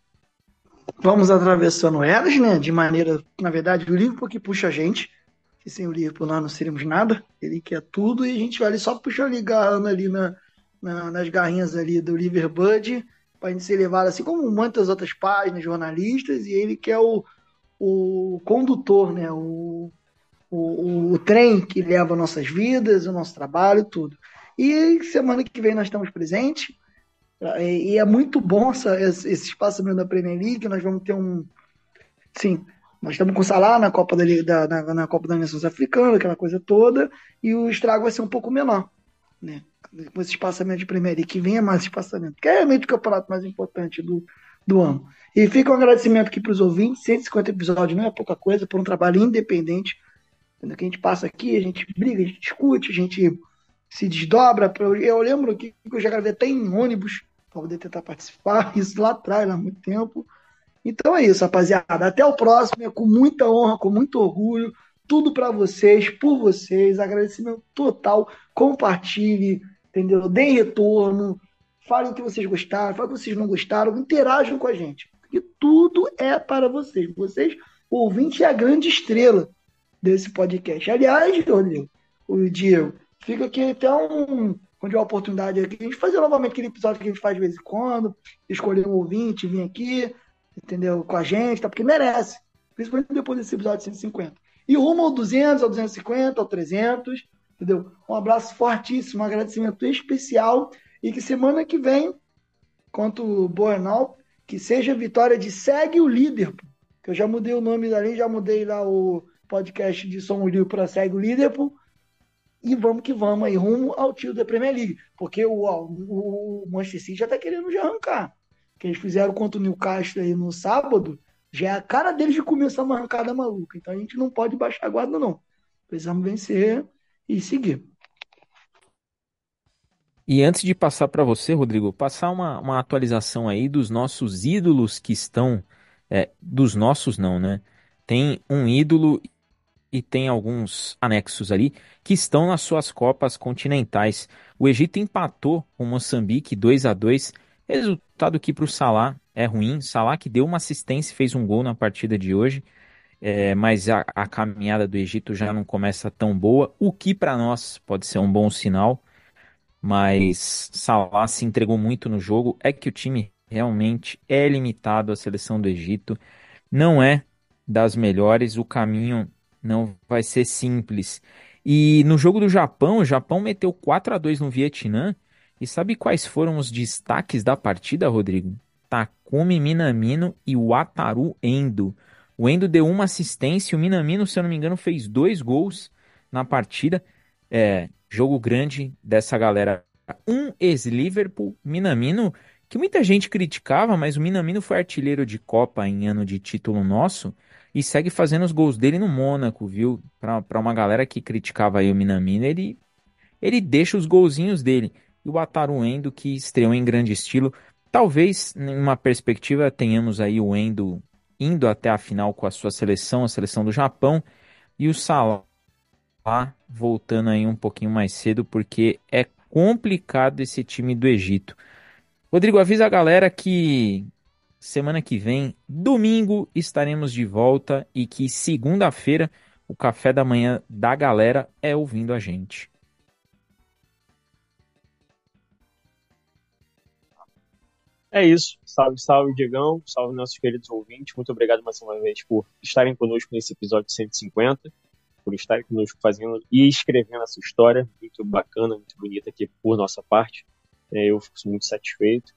Vamos atravessando eras, né? De maneira, na verdade, o Liverpool que puxa a gente que sem o Liverpool nós não seríamos nada. Ele quer tudo e a gente vai ali só ali, garrando ali na, na, nas garrinhas ali do Liverbud para a gente ser levado assim como muitas outras páginas, jornalistas, e ele quer o, o condutor, né? O, o, o, trem que leva nossas vidas, o nosso trabalho, tudo. E semana que vem nós estamos presentes. E é muito bom essa, esse espaço da Premier League. Nós vamos ter um. Sim, nós estamos com o Salah na Copa da, da, na, Copa das Nações Africanas, aquela coisa toda, e o estrago vai ser um pouco menor. Né? Com esse espaçamento de primeira e que venha mais espaçamento, que é realmente o campeonato mais importante do, do ano. E fica um agradecimento aqui para os ouvintes, 150 episódios não é pouca coisa, por um trabalho independente, que a gente passa aqui, a gente briga, a gente discute, a gente se desdobra. Eu lembro que eu já gravei até em ônibus para poder tentar participar, isso lá atrás, há muito tempo. Então é isso, rapaziada. Até o próximo. É com muita honra, com muito orgulho, tudo para vocês, por vocês. Agradecimento total. Compartilhe, entendeu? Deem retorno. Falem o que vocês gostaram, falem o que vocês não gostaram. Interajam com a gente. Porque tudo é para vocês. Vocês, o ouvinte, é a grande estrela desse podcast. Aliás, Rodrigo, o Diego, fica aqui um. Quando tiver oportunidade aqui, a gente fazer novamente aquele episódio que a gente faz de vez em quando, escolher um ouvinte, vir aqui, entendeu? Com a gente, tá? Porque merece. Principalmente depois desse episódio 150. E rumo ao 200, ao 250, ao 300, entendeu? Um abraço fortíssimo, um agradecimento especial e que semana que vem, quanto o Bornal, que seja vitória de Segue o Líder, eu já mudei o nome dali, já mudei lá o podcast de Som Livre para Segue o Líder, e vamos que vamos aí, rumo ao tio da Premier League, porque o, o, o Manchester City já está querendo já arrancar. Que eles fizeram contra o Newcastle aí no sábado, já é a cara deles de começar uma arrancada maluca. Então a gente não pode baixar a guarda, não. Precisamos vencer e seguir. E antes de passar para você, Rodrigo, passar uma, uma atualização aí dos nossos ídolos que estão. É, dos nossos, não, né? Tem um ídolo e tem alguns anexos ali que estão nas suas copas continentais. O Egito empatou com Moçambique 2 a 2 resultado que para o Salah é ruim. Salah que deu uma assistência e fez um gol na partida de hoje, é, mas a, a, caminhada do Egito já não começa tão boa, o que para nós pode ser um bom sinal. Mas Salah se entregou muito no jogo. É que o time realmente é limitado. A seleção do Egito não é das melhores. O caminho não vai ser simples. E no jogo do Japão, o Japão meteu 4 a 2 no Vietnã. E sabe quais foram os destaques da partida, Rodrigo? Takumi Minamino e o Ataru Endo. O Endo deu uma assistência, o Minamino, se eu não me engano, fez dois gols na partida. É, jogo grande dessa galera. Um ex-Liverpool, Minamino, que muita gente criticava, mas o Minamino foi artilheiro de Copa em ano de título nosso e segue fazendo os gols dele no Mônaco, viu? Para uma galera que criticava aí o Minamino, ele, ele deixa os golzinhos dele. E o Ataru Endo, que estreou em grande estilo. Talvez, em uma perspectiva, tenhamos aí o Endo indo até a final com a sua seleção, a seleção do Japão, e o Salah voltando aí um pouquinho mais cedo, porque é complicado esse time do Egito. Rodrigo, avisa a galera que semana que vem, domingo, estaremos de volta e que segunda-feira o café da manhã da galera é ouvindo a gente. É isso. Salve, salve, Diegão. Salve, nossos queridos ouvintes. Muito obrigado mais uma vez por estarem conosco nesse episódio 150, por estarem conosco fazendo e escrevendo essa história muito bacana, muito bonita aqui por nossa parte. É, eu fico muito satisfeito.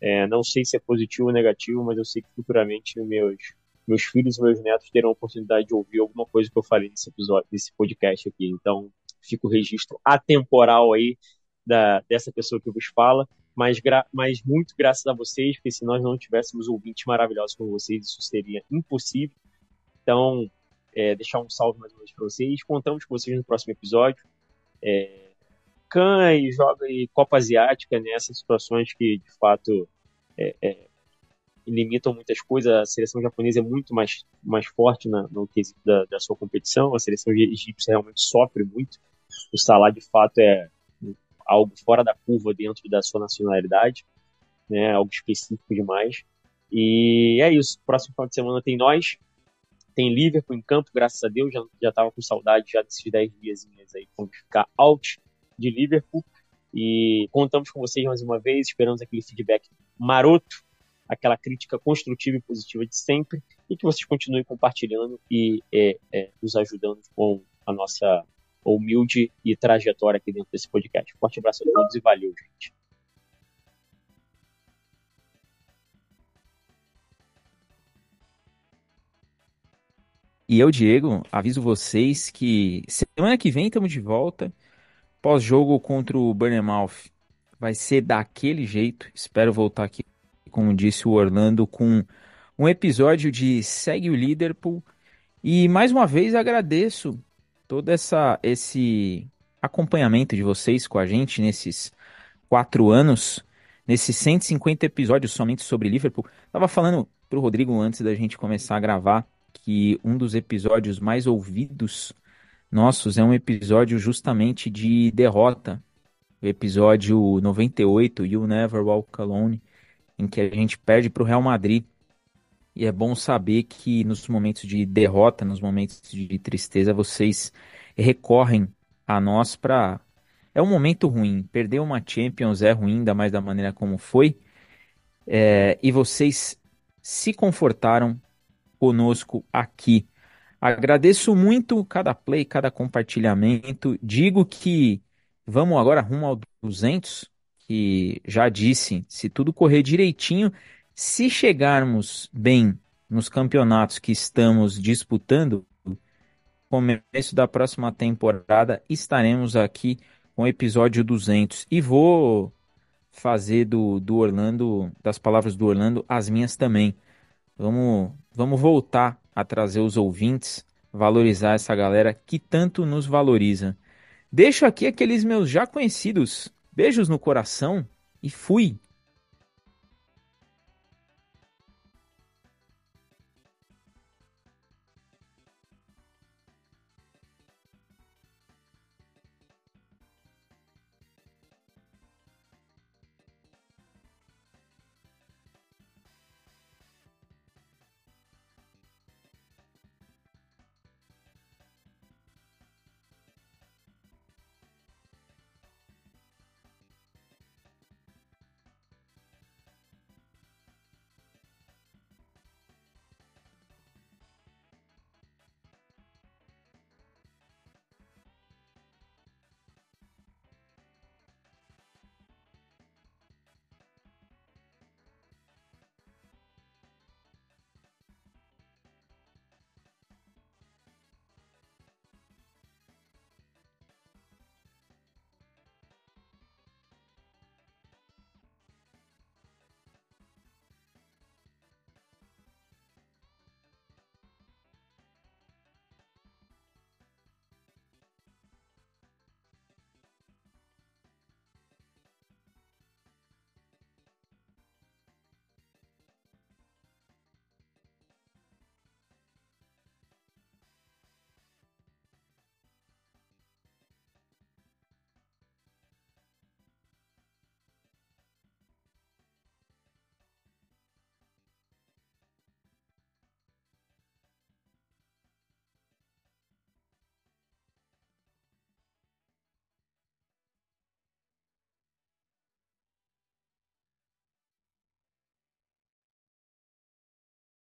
É, não sei se é positivo ou negativo, mas eu sei que futuramente meus, meus filhos e meus netos terão a oportunidade de ouvir alguma coisa que eu falei nesse episódio, nesse podcast aqui. Então, fica o registro atemporal aí da, dessa pessoa que vos fala mas, mas muito graças a vocês, porque se nós não tivéssemos ouvintes maravilhosos como vocês, isso seria impossível. Então, é, deixar um salve mais uma vez para vocês. Contamos com vocês no próximo episódio. É, cães, joga e Copa Asiática nessas né, situações que, de fato, é, é, limitam muitas coisas. A seleção japonesa é muito mais, mais forte na, no quesito da, da sua competição. A seleção egípcia realmente sofre muito. O Salah, de fato, é algo fora da curva dentro da sua nacionalidade, né? Algo específico demais. E é isso. Próximo final de semana tem nós, tem Liverpool em campo, graças a Deus. Já, já tava com saudade já desses 10 dias aí, vamos ficar out de Liverpool. E contamos com vocês mais uma vez, esperamos aquele feedback maroto, aquela crítica construtiva e positiva de sempre, e que vocês continuem compartilhando e é, é, nos ajudando com a nossa humilde e trajetória aqui dentro desse podcast. Forte abraço a todos e valeu, gente. E eu, Diego, aviso vocês que semana que vem estamos de volta. Pós-jogo contra o Burnemouth vai ser daquele jeito. Espero voltar aqui, como disse o Orlando, com um episódio de Segue o Liverpool. E mais uma vez agradeço todo essa, esse acompanhamento de vocês com a gente nesses quatro anos, nesses 150 episódios somente sobre Liverpool. Tava falando pro Rodrigo antes da gente começar a gravar que um dos episódios mais ouvidos nossos é um episódio justamente de derrota. O episódio 98, You Never Walk Alone, em que a gente perde para o Real Madrid. E é bom saber que nos momentos de derrota, nos momentos de tristeza, vocês recorrem a nós para. É um momento ruim. Perder uma Champions é ruim, ainda mais da maneira como foi. É... E vocês se confortaram conosco aqui. Agradeço muito cada play, cada compartilhamento. Digo que vamos agora rumo ao 200, que já disse, se tudo correr direitinho, se chegarmos bem nos campeonatos que estamos disputando, começo da próxima temporada estaremos aqui com o episódio 200 e vou fazer do, do Orlando, das palavras do Orlando, as minhas também. Vamos, vamos voltar a trazer os ouvintes, valorizar essa galera que tanto nos valoriza. Deixo aqui aqueles meus já conhecidos beijos no coração e fui!